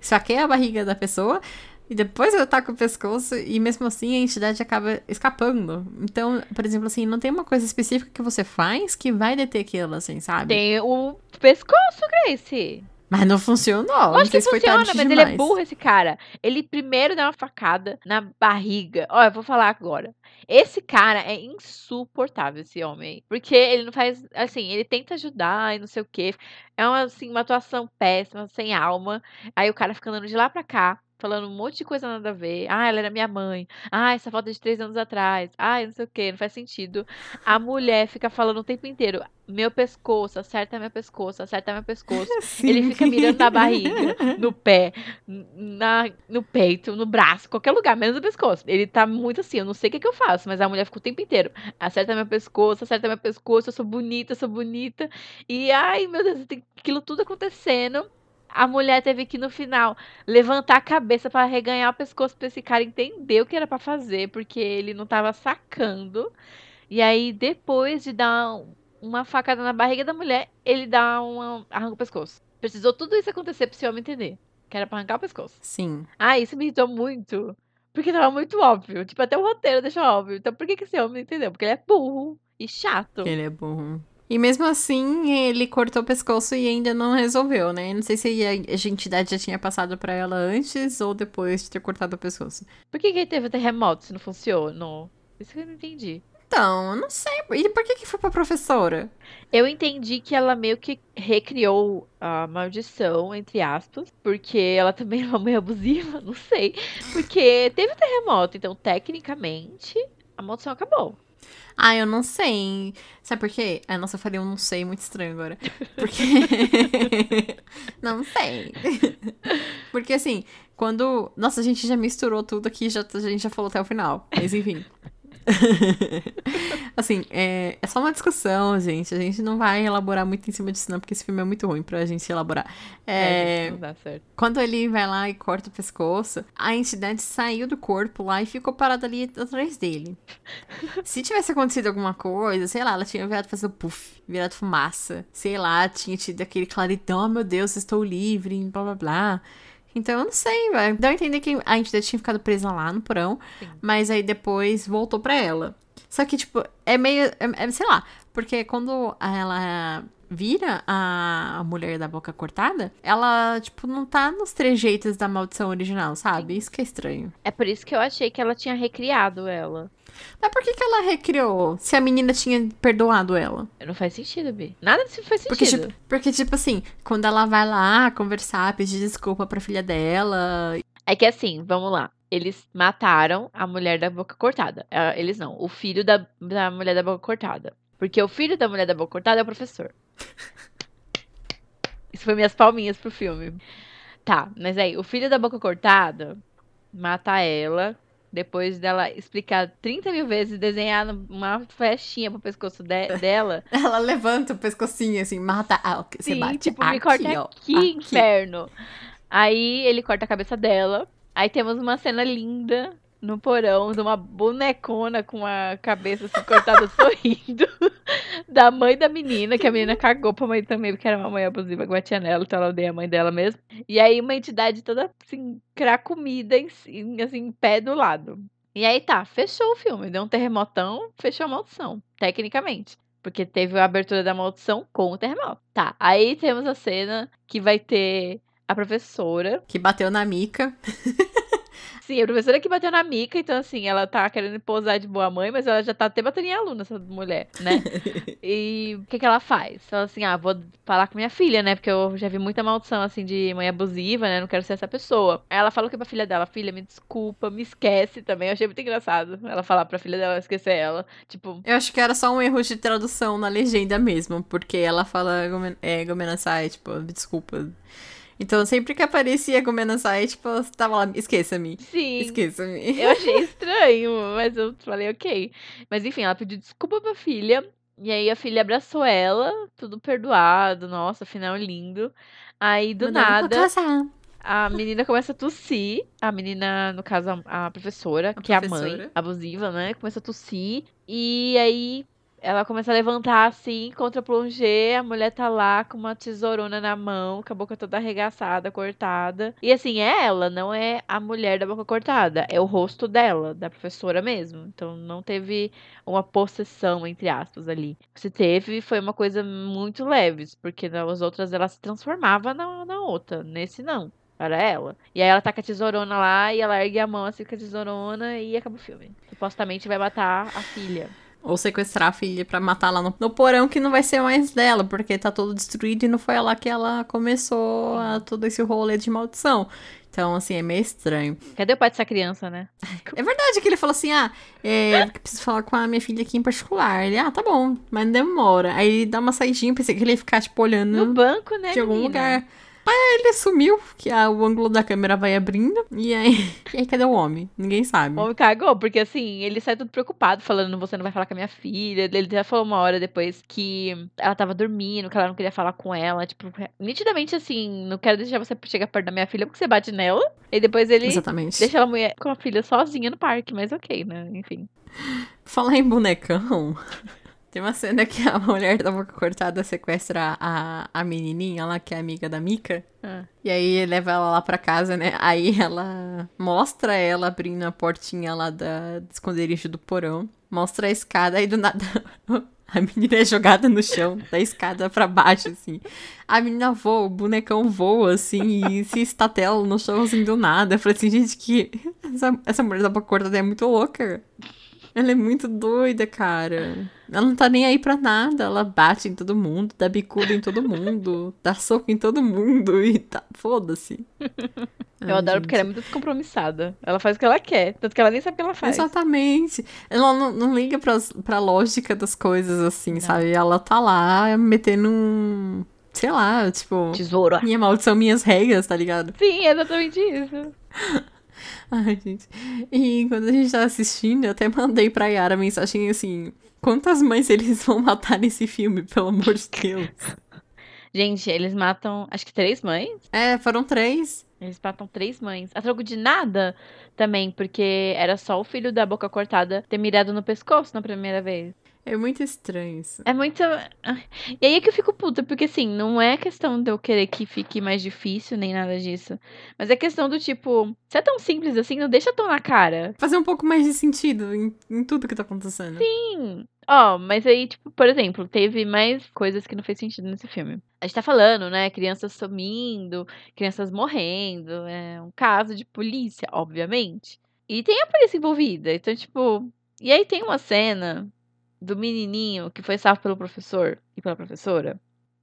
esfaqueia a barriga da pessoa. E depois eu ataco o pescoço. E mesmo assim a entidade acaba escapando. Então, por exemplo, assim, não tem uma coisa específica que você faz que vai deter aquilo, assim, sabe? Tem o pescoço, Grace. Mas não funcionou. Lógico sei que funciona, mas ele é demais. burro, esse cara. Ele primeiro dá uma facada na barriga. Ó, eu vou falar agora. Esse cara é insuportável, esse homem. Porque ele não faz. Assim, ele tenta ajudar e não sei o quê. É uma, assim, uma atuação péssima, sem alma. Aí o cara fica andando de lá pra cá. Falando um monte de coisa nada a ver. Ah, ela era minha mãe. Ah, essa foto é de três anos atrás. Ah, não sei o que, não faz sentido. A mulher fica falando o tempo inteiro: meu pescoço, acerta meu pescoço, acerta meu pescoço. Ele fica mirando na barriga, no pé, na, no peito, no braço, qualquer lugar, menos no pescoço. Ele tá muito assim, eu não sei o que, que eu faço, mas a mulher fica o tempo inteiro. Acerta meu pescoço, acerta meu pescoço, eu sou bonita, eu sou bonita. E ai, meu Deus, tem aquilo tudo acontecendo. A mulher teve que, no final, levantar a cabeça pra reganhar o pescoço pra esse cara entender o que era pra fazer, porque ele não tava sacando. E aí, depois de dar um- uma facada na barriga da mulher, ele dá uma. arranca o pescoço. Precisou tudo isso acontecer pra esse homem entender. Que era pra arrancar o pescoço. Sim. Ah, isso me irritou muito. Porque tava muito óbvio. Tipo, até o roteiro deixou óbvio. Então por que, que esse homem não entendeu? Porque ele é burro e chato. Ele é burro. E mesmo assim, ele cortou o pescoço e ainda não resolveu, né? Não sei se a entidade já tinha passado pra ela antes ou depois de ter cortado o pescoço. Por que, que teve terremoto se não funcionou? Isso que eu não entendi. Então, não sei. E por que que foi pra professora? Eu entendi que ela meio que recriou a maldição, entre aspas, porque ela também é uma mãe abusiva, não sei. Porque teve terremoto, então tecnicamente a maldição acabou. Ah, eu não sei. Sabe por quê? Ah, nossa, eu falei um não sei muito estranho agora. Porque. não sei. Porque assim, quando. Nossa, a gente já misturou tudo aqui, já, a gente já falou até o final. Mas enfim. assim, é, é só uma discussão, gente. A gente não vai elaborar muito em cima disso, não, porque esse filme é muito ruim pra gente elaborar. É, É, não dá certo. quando ele vai lá e corta o pescoço, a entidade saiu do corpo lá e ficou parada ali atrás dele. Se tivesse acontecido alguma coisa, sei lá, ela tinha virado fazer puff, virado fumaça. Sei lá, tinha tido aquele claridão, oh, meu Deus, estou livre, blá blá blá. Então eu não sei, vai. Dá a entender que a entidade tinha ficado presa lá no porão, Sim. mas aí depois voltou pra ela. Só que, tipo, é meio. É, é- sei lá, porque quando ela vira a, mulher da boca cortada, ela, tipo, não tá nos trejeitos da maldição original, sabe? Isso que é estranho. É por isso que eu achei que ela tinha recriado ela. Mas por que, que ela recriou se a menina tinha perdoado ela? Não faz sentido, Bi. Nada disso faz Porque sentido. tipo, porque, tipo assim, quando ela vai lá conversar, pedir desculpa pra filha dela. É que assim, vamos lá. Eles mataram a mulher da boca cortada. Ah, Eles não, o filho da, da mulher da boca cortada. Porque o filho da mulher da boca cortada é o professor. Isso foi minhas palminhas pro filme. Tá, mas aí, o filho da boca cortada mata ela. Depois dela explicar 30 mil vezes, desenhar uma festinha pro pescoço de dela. Ela levanta o pescocinho assim, mata. Ah, você Sim, bate tipo, aqui, me corta ó, aqui, aqui. inferno. Aí ele corta a cabeça dela. Aí temos uma cena linda no porão de uma bonecona com a cabeça assim cortada sorrindo. da mãe da menina, que a menina cagou pra mãe também, porque era uma mãe abusiva que batia nela, então ela odeia a mãe dela mesmo. E aí uma entidade toda assim, cracomida em, assim, pé do lado. E aí tá, fechou o filme. Deu um terremotão, fechou a maldição, tecnicamente. Porque teve a abertura da maldição com o terremoto. Tá, aí temos a cena que vai ter a professora. Que bateu na mica. Sim, a professora que bateu na mica, então assim, ela tá querendo posar de boa mãe, mas ela já tá até batendo em aluna, essa mulher, né? e o que que ela faz? Ela assim, ah, vou falar com minha filha, né? Porque eu já vi muita maldição, assim, de mãe abusiva, né? Não quero ser essa pessoa. Aí ela falou que pra filha dela, filha, me desculpa, me esquece também. Eu achei muito engraçado ela falar pra filha dela esquecer ela. Tipo, Eu acho que era só um erro de tradução na legenda mesmo, porque ela fala é, Gomenasai, tipo, desculpa. Então sempre que aparecia Gomenasai, tipo, ela tava lá, esqueça-me, sim. esqueça-me. Eu achei estranho, mas eu falei, ok. Mas enfim, ela pediu desculpa pra filha. E aí a filha abraçou ela, tudo perdoado. Nossa, final lindo. Aí do Mandando pra nada, a menina começa a tossir. A menina, no caso, a, a professora, que é a mãe professora. abusiva, né? Começa a tossir. E aí ela começa a levantar assim contra a plongée. A mulher tá lá com uma tesourona na mão, com a boca toda arregaçada, cortada. E assim, é ela, não é a mulher da boca cortada. É o rosto dela, da professora mesmo. Então não teve uma possessão, entre aspas, ali. Se teve, foi uma coisa muito leves, porque nas outras ela se transformava na, na outra. Nesse não. Era ela. E aí ela tá com a tesourona lá e ela ergue a mão assim com a tesourona e acaba o filme. Supostamente vai matar a filha. Ou sequestrar a filha pra matar lá no, no porão que não vai ser mais dela, porque tá todo destruído e não foi lá que ela começou a, todo esse rolê de maldição. Então, assim, é meio estranho. Cadê o pai dessa criança, né? É verdade que ele falou assim: ah, é, preciso falar com a minha filha aqui em particular. Ele, ah, tá bom, mas não demora. Aí ele dá uma saidinha, pensei que ele ia ficar, tipo, olhando No banco, né? de algum menina? lugar. Aí ele sumiu, que a- o ângulo da câmera vai abrindo. E aí, e aí cadê o homem? Ninguém sabe. O homem cagou, porque assim, ele sai todo preocupado, falando, você não vai falar com a minha filha. Ele já falou uma hora depois que ela tava dormindo, que ela não queria falar com ela. Tipo, nitidamente assim, não quero deixar você chegar perto da minha filha porque você bate nela. E depois ele Exatamente. deixa a mulher com a filha sozinha no parque, mas ok, né? Enfim. Falar em bonecão. Tem uma cena que a mulher da boca cortada sequestra a, a menininha lá, que é amiga da Mika. Ah. E aí leva ela lá pra casa, né? Aí ela mostra ela abrindo a portinha lá da, do esconderijo do porão. Mostra a escada, aí do nada a menina é jogada no chão, da escada pra baixo, assim. A menina voa, o bonecão voa, assim, e se estatela no chão, assim, do nada. Eu falei assim, gente, que... Essa, essa mulher da boca cortada é muito louca. Ela é muito doida, cara. Ela não tá nem aí pra nada. Ela bate em todo mundo, dá bicuda em todo mundo, dá soco em todo mundo e tá. Foda-se. Eu adoro porque ela é muito descompromissada. Ela faz o que ela quer, tanto que ela nem sabe o que ela faz. Exatamente. Ela não, não liga pras, pra lógica das coisas, assim, sabe? Ela tá lá metendo um. Sei lá, tipo. Tesouro. Minha maldição, minhas regras, tá ligado? Sim, é exatamente isso. Ai, gente. E quando a gente tava assistindo, eu até mandei pra Yara a mensagem assim: quantas mães eles vão matar nesse filme, pelo amor de Deus? Gente, eles matam, acho que três mães. É, foram três. Eles matam três mães. A troco de nada também, porque era só o filho da boca cortada ter mirado no pescoço na primeira vez. É muito estranho isso. É muito. Ai. E aí é que eu fico puta, porque assim, não é questão de eu querer que fique mais difícil, nem nada disso. Mas é questão do tipo, se é tão simples assim, não deixa tão na cara. Fazer um pouco mais de sentido em, em tudo que tá acontecendo. Sim. Ó, mas aí, tipo, por exemplo, teve mais coisas que não fez sentido nesse filme. A gente tá falando, né? Crianças sumindo, crianças morrendo. É um caso de polícia, obviamente. E tem a polícia envolvida. Então, tipo. E aí tem uma cena do menininho que foi salvo pelo professor e pela professora.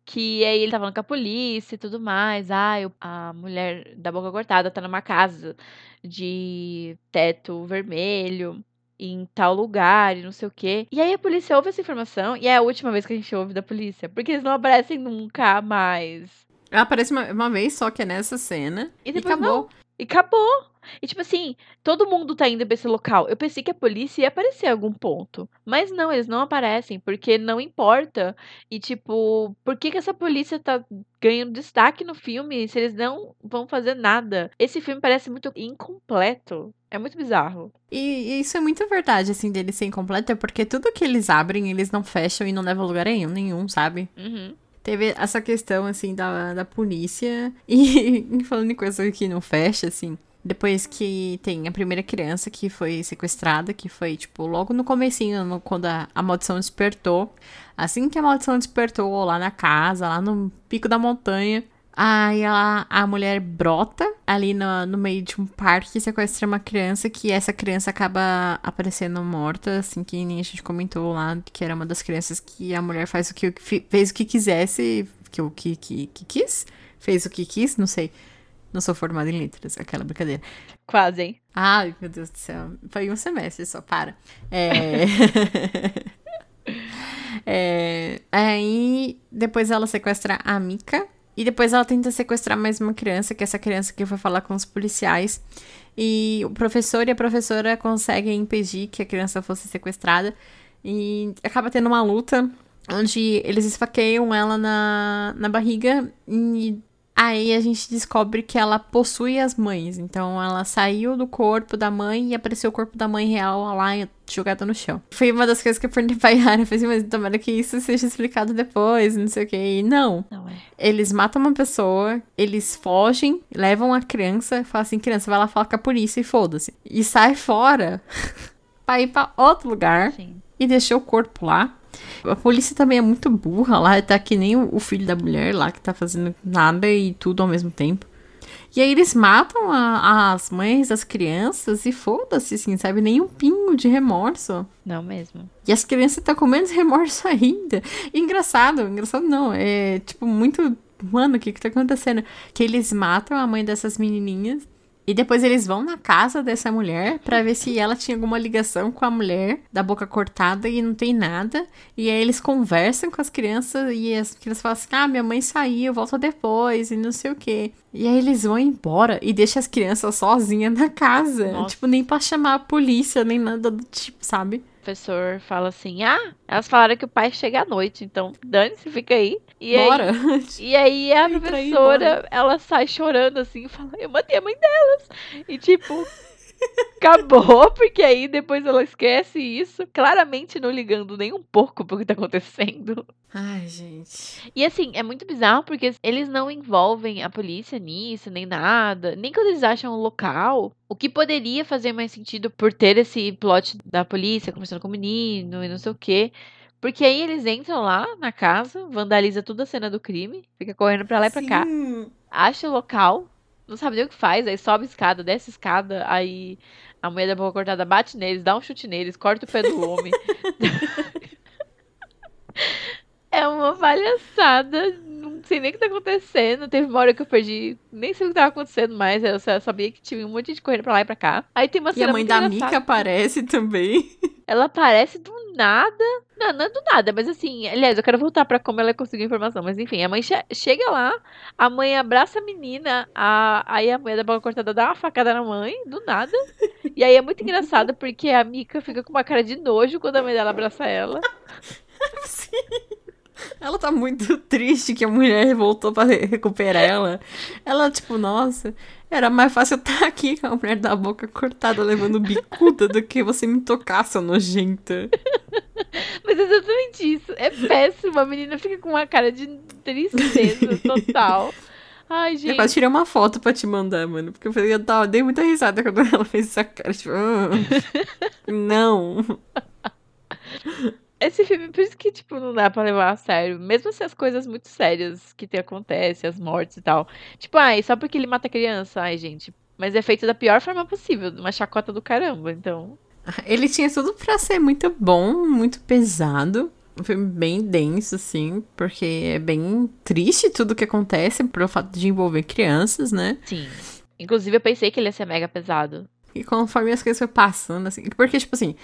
Que aí ele tá falando com a polícia e tudo mais. Ah, eu- a mulher da boca cortada tá numa casa de teto vermelho em tal lugar e não sei o quê. E aí a polícia ouve essa informação e é a última vez que a gente ouve da polícia, porque eles não aparecem nunca mais. Ela aparece uma, uma vez só que é nessa cena. E E, depois acabou. não. E acabou. E tipo assim, todo mundo tá indo pra esse local. Eu pensei que a polícia ia aparecer em algum ponto. Mas não, eles não aparecem, porque não importa. E tipo, por que, que essa polícia tá ganhando destaque no filme se eles não vão fazer nada? Esse filme parece muito incompleto. É muito bizarro. E, e isso é muito verdade, assim, dele ser incompleto, é porque tudo que eles abrem, eles não fecham e não levam a lugar nenhum, nenhum, sabe? Uhum. Teve essa questão, assim, da, da polícia. E falando em coisa que não fecha, assim. Depois que tem a primeira criança que foi sequestrada, que foi, tipo, logo no comecinho, no- quando a, a maldição despertou. Assim que a maldição despertou, lá na casa, lá no pico da montanha, aí ela, a mulher brota ali no, no meio de um parque e sequestra uma criança, que essa criança acaba aparecendo morta, assim, que nem a gente comentou lá, que era uma das crianças que a mulher faz o que, fez o que quisesse, que o que, que, que quis, fez o que quis, não sei. Não sou formada em letras, aquela brincadeira. Quase, hein? Ai, meu Deus do céu. Foi um semestre só, para. É... é... Aí, depois ela sequestra a Mika. E depois ela tenta sequestrar mais uma criança, que é essa criança que foi falar com os policiais. E o professor e a professora conseguem impedir que a criança fosse sequestrada. E acaba tendo uma luta onde eles esfaqueiam ela na, na barriga e Aí a gente descobre que ela possui as mães. Então ela saiu do corpo da mãe e apareceu o corpo da mãe real lá jogada no chão. Foi uma das coisas que eu perguntei pra Yara. Eu falei assim, mas tomara que isso seja explicado depois, não sei o que. E não. Não é. Eles matam uma pessoa, eles fogem, levam a criança, falam assim, criança, vai lá falar com a polícia e foda-se. E sai fora pra ir pra outro lugar Sim. e deixou o corpo lá. A polícia também é muito burra lá, tá que nem o filho da mulher lá que tá fazendo nada e tudo ao mesmo tempo. E aí eles matam a- as mães das crianças e foda-se, assim, sabe? Nem um pingo de remorso. Não mesmo. E as crianças estão com menos remorso ainda. E engraçado, engraçado não, é tipo muito. Mano, o que que tá acontecendo? Que eles matam a mãe dessas menininhas. E depois eles vão na casa dessa mulher pra ver se ela tinha alguma ligação com a mulher da boca cortada e não tem nada. E aí eles conversam com as crianças e as crianças falam assim: ah, minha mãe saiu, volta depois e não sei o quê. E aí eles vão embora e deixam as crianças sozinhas na casa. Nossa. Tipo, nem pra chamar a polícia, nem nada do tipo, sabe? O professor fala assim: ah, elas falaram que o pai chega à noite, então dane-se, fica aí. E aí, Bora! E aí a Entra aí, professora, ela sai chorando assim, e fala, eu matei a mãe delas. E tipo, acabou, porque aí depois ela esquece isso, claramente não ligando nem um pouco pro que tá acontecendo. Ai, gente. E assim, é muito bizarro porque eles não envolvem a polícia nisso, nem nada. Nem quando eles acham o local. O que poderia fazer mais sentido por ter esse plot da polícia conversando com o menino e não sei o quê. Porque aí eles entram lá na casa, vandaliza toda a cena do crime, fica correndo pra lá e pra cá, acha o local, não sabe nem o que faz, aí sobe escada, desce escada, aí a mulher da boca cortada bate neles, dá um chute neles, corta o pé do homem. É uma palhaçada. Não sei nem o que tá acontecendo. Teve uma hora que eu perdi. Nem sei o que tava acontecendo mais. Eu só sabia que tinha um monte de correndo pra lá e pra cá. Aí tem uma E cena a mãe da engraçada. Mika aparece também. Ela aparece do nada. Não, não é do nada, mas assim, aliás, eu quero voltar pra como ela conseguiu a informação. Mas enfim, a mãe che- chega lá, a mãe abraça a menina, a... aí a mulher da boca cortada dá uma facada na mãe, do nada. E aí é muito engraçado porque a Mika fica com uma cara de nojo quando a mãe dela abraça ela. Sim. Ela tá muito triste que a mulher voltou pra re- recuperar ela. Ela, tipo, nossa, era mais fácil eu estar aqui com a mulher da boca cortada levando bicuda do que você me tocar, sua nojenta. Mas é exatamente isso. É péssimo. A menina fica com uma cara de tristeza total. Ai, Eu gente. quase tirei uma foto pra te mandar, mano. Porque eu falei, eu tava, dei muita risada quando ela fez essa cara. Tipo, "Ah, não. Esse filme, por isso que, tipo, não dá pra levar a sério. Mesmo se as coisas muito sérias que te acontecem, as mortes e tal. Tipo, ai, só porque ele mata criança. Ai, gente. Mas é feito da pior forma possível. Uma chacota do caramba. Então. Ele tinha tudo pra ser muito bom, muito pesado. Um filme bem denso, assim, porque é bem triste tudo que acontece pelo fato de envolver crianças, né? Sim. Inclusive, eu pensei que ele ia ser mega pesado. E conforme as coisas foram passando, assim. Porque, tipo assim,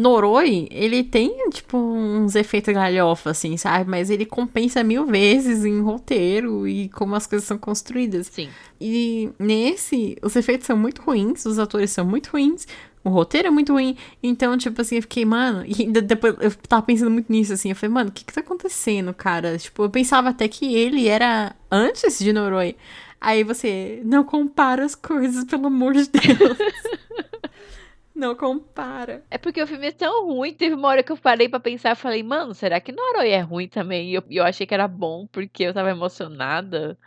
Noroi, ele tem, tipo, uns efeitos galhofa, assim, sabe? Mas ele compensa mil vezes em roteiro e como as coisas são construídas. Sim. E nesse, os efeitos são muito ruins, os atores são muito ruins, o roteiro é muito ruim. Então, tipo assim, eu fiquei, mano. E depois eu tava pensando muito nisso, assim. Eu falei, mano, o que que tá acontecendo, cara? Tipo, eu pensava até que ele era antes de Noroi. Aí você, não compara as coisas, pelo amor de Deus. não compara. É porque o filme é tão ruim. Teve uma hora que eu parei pra pensar falei, mano, será que Noroi é ruim também? E eu, eu achei que era bom porque eu tava emocionada.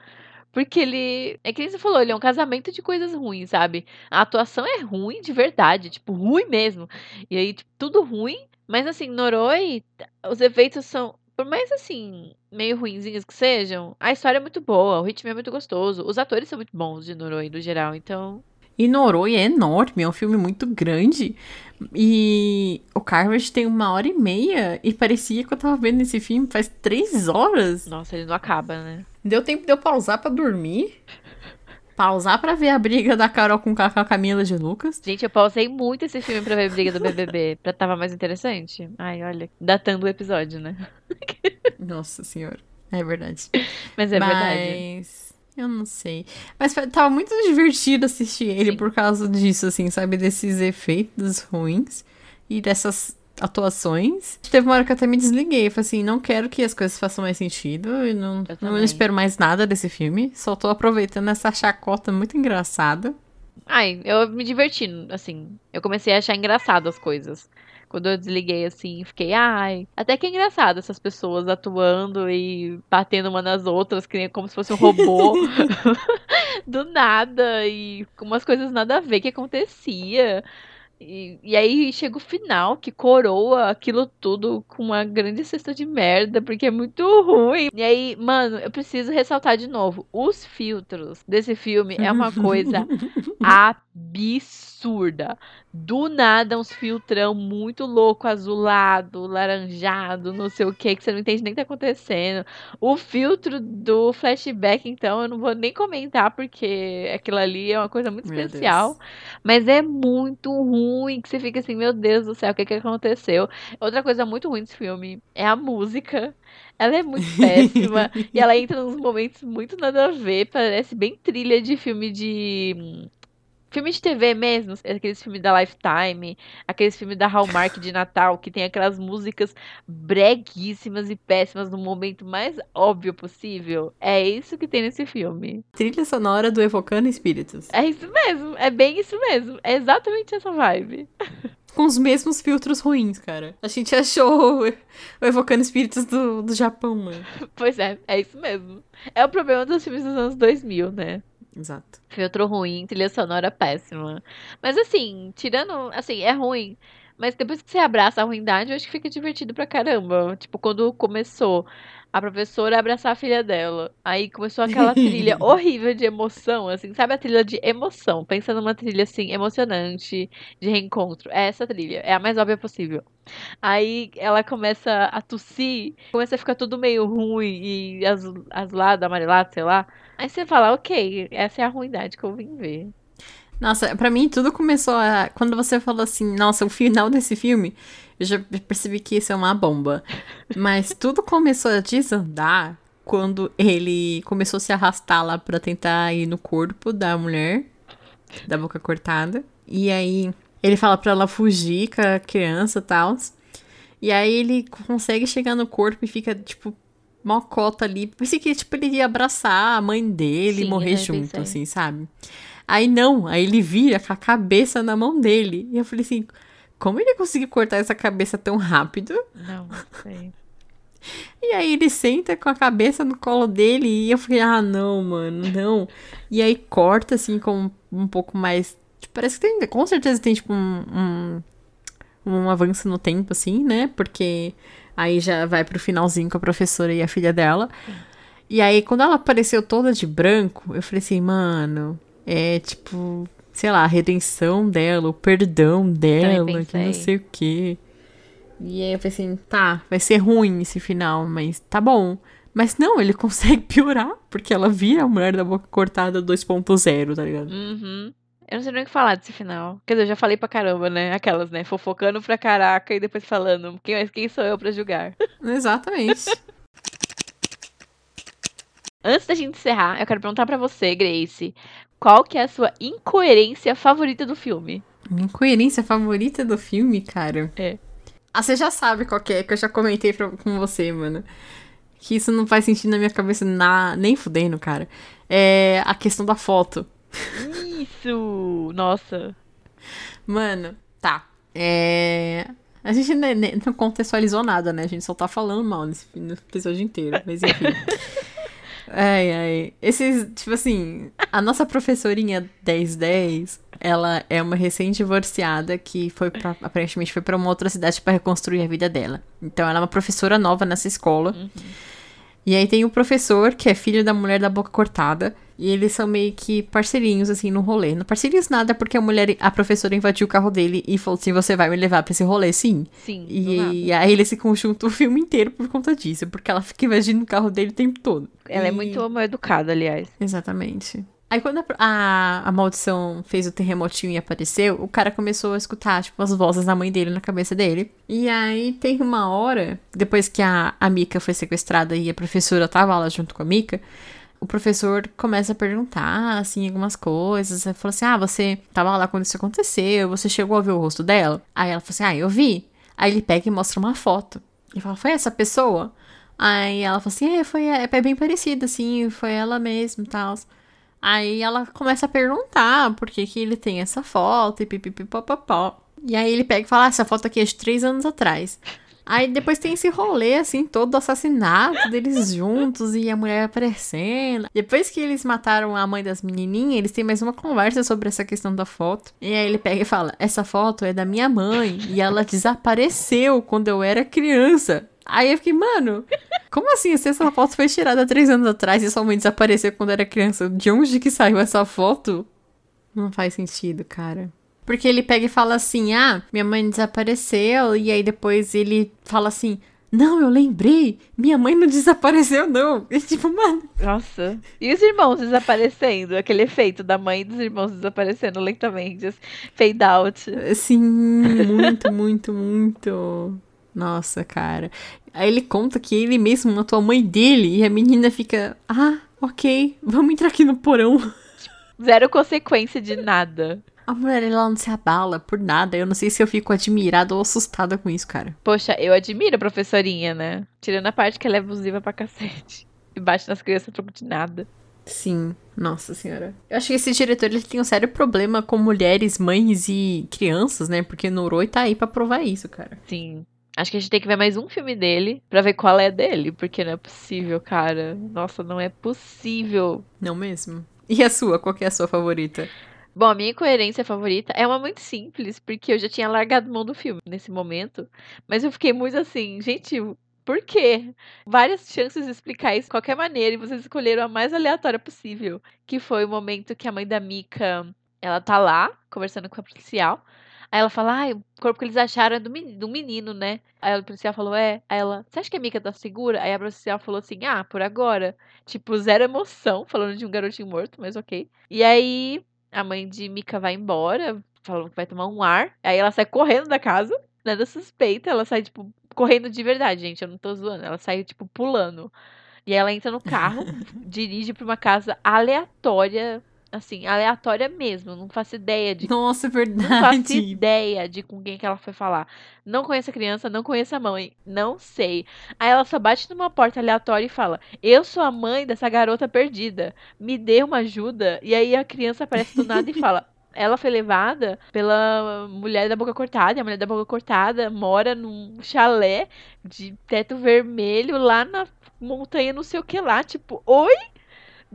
Porque ele. É que nem você falou, ele é um casamento de coisas ruins, sabe? A atuação é ruim de verdade, tipo, ruim mesmo. E aí, tipo, tudo ruim. Mas assim, Noroi, os efeitos são. Por mais assim, meio ruinzinhos que sejam, a história é muito boa, o ritmo é muito gostoso. Os atores são muito bons de Noroi, no geral, então. E Noroi é enorme, é um filme muito grande. E o Carvage tem uma hora e meia. E parecia que eu tava vendo esse filme faz três horas. Nossa, ele não acaba, né? Deu tempo de eu pausar pra dormir. Pausar pra ver a briga da Carol com a Camila de Lucas. Gente, eu pausei muito esse filme pra ver a briga do BBB. pra tava mais interessante. Ai, olha, datando o episódio, né? Nossa senhora. É verdade. Mas é Mas... verdade. Eu não sei. Mas tava muito divertido assistir ele Sim. por causa disso, assim, sabe? Desses efeitos ruins e dessas atuações. Teve uma hora que eu até me desliguei. Falei assim, não quero que as coisas façam mais sentido. E não, Eu não espero mais nada desse filme. Só tô aproveitando essa chacota muito engraçada. Ai, eu me diverti, assim. Eu comecei a achar engraçado as coisas. Quando eu desliguei, assim, fiquei, ai, até que é engraçado essas pessoas atuando e batendo uma nas outras, que nem como se fosse um robô. Do nada, e com umas coisas nada a ver que acontecia. E, e aí chega o final, que coroa aquilo tudo com uma grande cesta de merda, porque é muito ruim. E aí, mano, eu preciso ressaltar de novo: os filtros desse filme é uma coisa absurda. Do nada, uns filtrão muito louco, azulado, laranjado, não sei o que, que você não entende nem o que tá acontecendo. O filtro do flashback, então, eu não vou nem comentar, porque aquilo ali é uma coisa muito Meu especial. Deus. Mas é muito ruim, que você fica assim, meu Deus do céu, o que que aconteceu? Outra coisa muito ruim desse filme é a música. Ela é muito péssima. e ela entra nos momentos muito nada a ver. Parece bem trilha de filme de. Filme de TV mesmo, aqueles filmes da Lifetime, aqueles filmes da Hallmark de Natal, que tem aquelas músicas breguíssimas e péssimas no momento mais óbvio possível. É isso que tem nesse filme. Trilha sonora do Evocando Espíritos. É isso mesmo, é bem isso mesmo. É exatamente essa vibe. Com os mesmos filtros ruins, cara. A gente achou o Evocando Espíritos do, do Japão, mano. Pois é, é isso mesmo. É o problema dos filmes dos anos 2000, né? Exato. Filtro ruim, trilha sonora péssima. Mas assim, tirando. Assim, é ruim. Mas depois que você abraça a ruindade, eu acho que fica divertido pra caramba. Tipo, quando começou a professora abraçar a filha dela. Aí começou aquela trilha horrível de emoção, assim, sabe a trilha de emoção? Pensa numa trilha assim, emocionante, de reencontro. É essa trilha, é a mais óbvia possível. Aí ela começa a tossir, começa a ficar tudo meio ruim e azul- azulado, amarelado, sei lá. Aí você fala, ok, essa é a ruindade que eu vim ver. Nossa, pra mim tudo começou a. Quando você falou assim, nossa, o final desse filme, eu já percebi que isso é uma bomba. Mas tudo começou a desandar quando ele começou a se arrastar lá pra tentar ir no corpo da mulher, da boca cortada. E aí ele fala pra ela fugir com a criança e tal. E aí ele consegue chegar no corpo e fica, tipo, mocota ali. Pensei que, tipo, ele ia abraçar a mãe dele e Sim, morrer eu junto, pensei. assim, sabe? Aí não, aí ele vira com a cabeça na mão dele. E eu falei assim, como ele conseguiu cortar essa cabeça tão rápido? Não, sei. E aí ele senta com a cabeça no colo dele e eu falei, ah, não, mano, não. E aí corta, assim, com um pouco mais... tipo, parece que tem, com certeza tem, tipo, um, um, um avanço no tempo, assim, né? Porque aí já vai pro finalzinho com a professora e a filha dela. E aí, quando ela apareceu toda de branco, eu falei assim, mano, é tipo, sei lá, a redenção dela, o perdão dela, que não pensei. sei o quê. E aí eu falei assim, tá, vai ser ruim esse final, mas tá bom. Mas não, ele consegue piorar, porque ela vira a mulher da boca cortada 2.0, tá ligado? Uhum. Eu não sei nem o que falar desse final. Quer dizer, eu já falei pra caramba, né? Aquelas, né? Fofocando pra caraca e depois falando quem, quem sou eu pra julgar. Exatamente. Antes da gente encerrar, eu quero perguntar pra você, Grace, qual que é a sua incoerência favorita do filme? Minha incoerência favorita do filme, cara? É. Ah, você já sabe qual que é, que eu já comentei pra, com você, mano. Que isso não faz sentido na minha cabeça na, nem fudendo, cara. É a questão da foto. Isso! Nossa. Mano, tá. É. A gente não contextualizou nada, né? A gente só tá falando mal nesse no episódio inteiro. Mas enfim. Ai, ai. Esses, tipo assim, a nossa professorinha 1010, ela é uma recém-divorciada que foi pra, aparentemente foi pra uma outra cidade pra reconstruir a vida dela. Então ela é uma professora nova nessa escola. E aí tem o professor, que é filho da mulher da boca cortada. E eles são meio que parceirinhos, assim, no rolê. Não parceirinhos nada, porque a mulher, a professora invadiu o carro dele e falou assim: você vai me levar pra esse rolê, sim. Sim. nada. E aí eles se conjuntam o filme inteiro por conta disso, porque ela fica invadindo o carro dele o tempo todo. Ela é E- muito mal educada, aliás. Exatamente. Aí quando a, a, a maldição fez o terremotinho e apareceu, o cara começou a escutar, tipo, as vozes da mãe dele na cabeça dele. E aí tem uma hora, depois que a, a Mika foi sequestrada e a professora tava lá junto com a Mika, o professor começa a perguntar, assim, algumas coisas. Aí falou assim: Ah, você tava lá quando isso aconteceu, você chegou a ver o rosto dela? Aí ela falou assim: Ah, eu vi. Aí ele pega e mostra uma foto. E fala: Foi essa pessoa? Aí ela falou assim: É, foi, é bem parecida, assim, foi ela mesmo e tal. Aí ela começa a perguntar por que, que ele tem essa foto e pipipipopopó. E aí ele pega e fala: ah, essa foto aqui é de três anos atrás. Aí depois tem esse rolê, assim, todo do assassinato deles juntos e a mulher aparecendo. Depois que eles mataram a mãe das menininhas, eles têm mais uma conversa sobre essa questão da foto. E aí ele pega e fala: Essa foto é da minha mãe e ela desapareceu quando eu era criança. Aí eu fiquei, mano, como assim? Se essa foto foi tirada três anos atrás e sua mãe desapareceu quando era criança, de onde que saiu essa foto? Não faz sentido, cara. Porque ele pega e fala assim: ah, minha mãe desapareceu. E aí depois ele fala assim: não, eu lembrei, minha mãe não desapareceu, não. E tipo, mano. Nossa. E os irmãos desaparecendo? Aquele efeito da mãe e dos irmãos desaparecendo lentamente. Fade out. Assim, muito, muito, muito. Nossa, cara. Aí ele conta que ele mesmo matou a mãe dele e a menina fica: ah, ok, vamos entrar aqui no porão. Zero consequência de nada. A mulher, ela não se abala por nada. Eu não sei se eu fico admirada ou assustada com isso, cara. Poxa, eu admiro a professorinha, né? Tirando a parte que ela é abusiva pra cacete. E bate nas crianças a troco de nada. Sim, nossa senhora. Eu acho que esse diretor ele tem um sério problema com mulheres, mães e crianças, né? Porque Noroi tá aí pra provar isso, cara. Sim. Acho que a gente tem que ver mais um filme dele pra ver qual é dele. Porque não é possível, cara. Nossa, não é possível. Não mesmo? E a sua? Qual que é a sua favorita? Bom, a minha incoerência favorita é uma muito simples, porque eu já tinha largado mão do filme nesse momento. Mas eu fiquei muito assim, gente, por quê? Várias chances de explicar isso de qualquer maneira, e vocês escolheram a mais aleatória possível. Que foi o momento que a mãe da Mika, ela tá lá, conversando com a policial. Aí ela fala, ai, o corpo que eles acharam é do menino, né? Aí o policial falou, é. Aí ela, você acha que a Mika tá segura? Aí a policial falou assim, ah, por agora. Tipo, zero emoção, falando de um garotinho morto, mas ok. E aí, a mãe de Mika vai embora, falando que vai tomar um ar. Aí ela sai correndo da casa, nada suspeita. Ela sai, tipo, correndo de verdade, gente. Eu não tô zoando. Ela sai, tipo, pulando. E ela entra no carro, dirige pra uma casa aleatória. Assim, aleatória mesmo. Não faço ideia de Nossa, é não faço verdade. ideia de com quem que ela foi falar. Não conheço a criança, não conheço a mãe. Não sei. Aí ela só bate numa porta aleatória e fala: Eu sou a mãe dessa garota perdida. Me dê uma ajuda. E aí a criança aparece do nada e fala. Ela foi levada pela mulher da boca cortada. E a mulher da boca cortada mora num chalé de teto vermelho lá na montanha, não sei o que lá. Tipo, oi?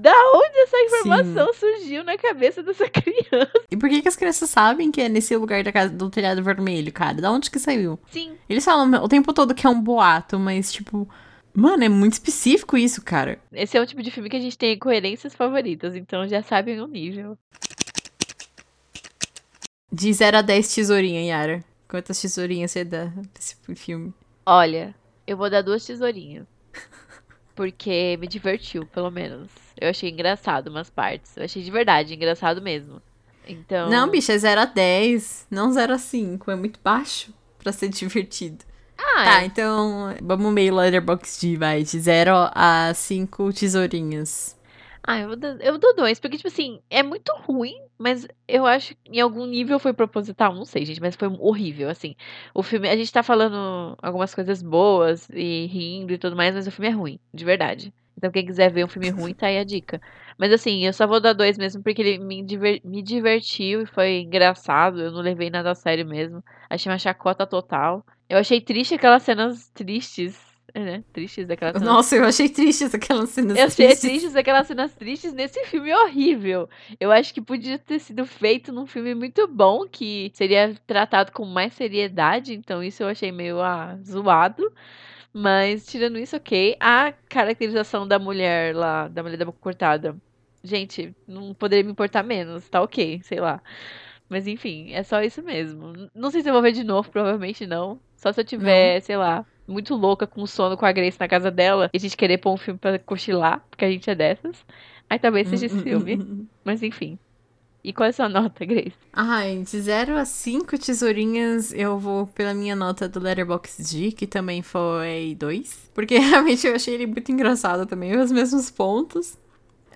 Da onde essa informação surgiu na cabeça dessa criança? E por que, que as crianças sabem que é nesse lugar da casa do telhado vermelho, cara? Da onde que saiu? Sim, Eles falam o tempo todo que é um boato, mas tipo. Mano, é muito específico isso, cara. Esse é o tipo de filme que a gente tem coerências favoritas, então já sabem o nível. De 0 a 10 tesourinha, Yara. Quantas tesourinhas você dá desse filme? Olha, eu vou dar duas tesourinhas. Porque me divertiu, pelo menos. Eu achei engraçado umas partes. Eu achei de verdade engraçado mesmo. Então. Não, bicho, é 0 a 10, não 0 a 5. É muito baixo pra ser divertido. Ah, Tá, é. então vamos meio letterboxd, vai. De 0 a 5 tesourinhas. Ah, eu dou, eu dou dois, porque, tipo assim, é muito ruim, mas eu acho que em algum nível foi proposital, não sei, gente, mas foi horrível, assim. O filme, a gente tá falando algumas coisas boas e rindo e tudo mais, mas o filme é ruim, de verdade. Então, quem quiser ver um filme ruim, tá aí a dica. Mas, assim, eu só vou dar dois mesmo, porque ele me, diver- me divertiu e foi engraçado, eu não levei nada a sério mesmo. Achei uma chacota total. Eu achei triste aquelas cenas tristes, né? Tristes daquelas cenas Nossa, eu achei triste aquelas cenas eu achei tristes. tristes aquelas cenas tristes nesse filme horrível. Eu acho que podia ter sido feito num filme muito bom, que seria tratado com mais seriedade. Então, isso eu achei meio ah, zoado. Mas, tirando isso, ok. A caracterização da mulher lá, da mulher da boca cortada. Gente, não poderia me importar menos. Tá ok, sei lá. Mas enfim, é só isso mesmo. Não sei se eu vou ver de novo, provavelmente não. Só se eu tiver, sei lá, muito louca com sono com a Grace na casa dela e a gente querer pôr um filme pra cochilar, porque a gente é dessas. Aí talvez seja esse filme. Mas enfim. E qual é a sua nota, Grace? Ai, de 0 a 5 tesourinhas, eu vou pela minha nota do Letterboxd, que também foi 2. Porque realmente eu achei ele muito engraçado também, os mesmos pontos.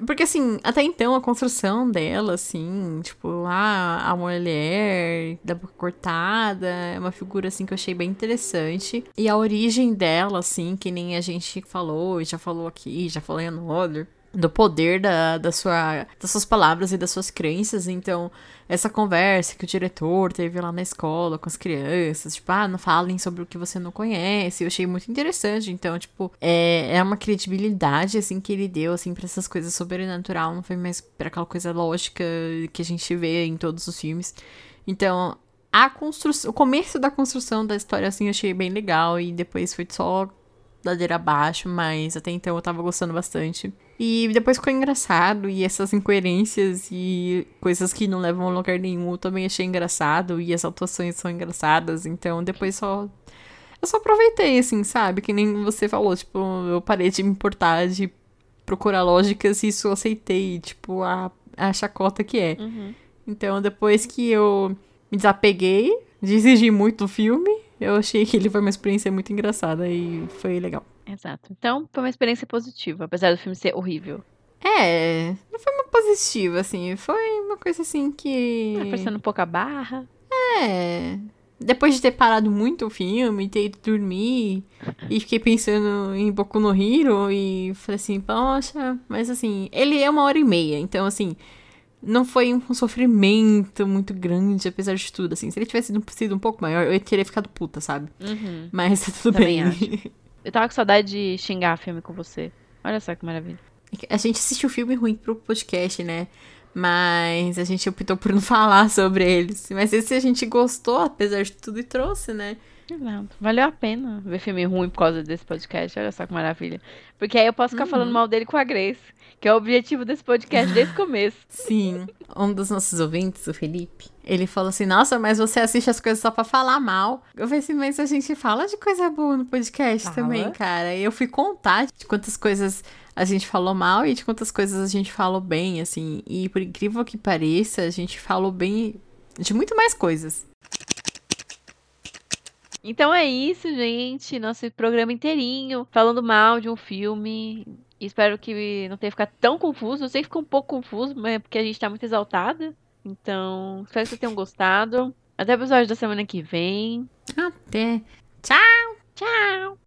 Porque, assim, até então a construção dela, assim, tipo, ah, a mulher da boca cortada, é uma figura, assim, que eu achei bem interessante. E a origem dela, assim, que nem a gente falou, já falou aqui, já falou em Another, do poder da, da sua, das suas palavras e das suas crenças. Então, essa conversa que o diretor teve lá na escola com as crianças, tipo, ah, não falem sobre o que você não conhece. Eu achei muito interessante. Então, tipo, é, é uma credibilidade, assim, que ele deu, assim, pra essas coisas sobrenatural. Não foi mais pra aquela coisa lógica que a gente vê em todos os filmes. Então, a construção, o começo da construção da história, assim, eu achei bem legal. E depois foi só ladeira abaixo, mas até então eu tava gostando bastante. E depois ficou engraçado, e essas incoerências e coisas que não levam a lugar nenhum eu também achei engraçado, e as atuações são engraçadas, então depois só. Eu só aproveitei, assim, sabe? Que nem você falou, tipo, eu parei de me importar de procurar lógicas e isso eu aceitei, tipo, a, a chacota que é. Então, depois que eu me desapeguei de exigir muito do filme, eu achei que ele foi uma experiência muito engraçada e foi legal. Exato. Então, foi uma experiência positiva, apesar do filme ser horrível. É, não foi uma positiva, assim, foi uma coisa assim que. Tá forçando um pouco a barra. É. Depois de ter parado muito o filme, ter ido dormir, e fiquei pensando em Boku no Hero, e falei assim, poxa, mas assim, ele é uma hora e meia, então assim, não foi um sofrimento muito grande, apesar de tudo, assim. Se ele tivesse sido- sido um pouco maior, eu teria ficado puta, sabe? Uhum. Mas tá tudo Também bem. Eu tava com saudade de xingar filme com você. Olha só que maravilha. A gente assistiu filme ruim pro podcast, né? Mas a gente optou por não falar sobre eles. Mas esse a gente gostou, apesar de tudo, e trouxe, né? Exato. Valeu a pena ver filme ruim por causa desse podcast. Olha só que maravilha. Porque aí eu posso ficar falando mal dele com a Grace, que é o objetivo desse podcast desde o começo. Sim. Um dos nossos ouvintes, o Felipe, ele falou assim: Nossa, mas você assiste as coisas só pra falar mal. Eu falei assim: Mas a gente fala de coisa boa no podcast Fala. também, cara. E eu fui contar de quantas coisas a gente falou mal e de quantas coisas a gente falou bem, assim. E por incrível que pareça, a gente falou bem de muito mais coisas. Então é isso, gente. Nosso programa inteirinho falando mal de um filme. Espero que não tenha ficado tão confuso. Eu sei que ficou um pouco confuso, mas é porque a gente tá muito exaltada. Então, espero que vocês tenham gostado. Até o episódio da semana que vem. Até. Tchau! Tchau!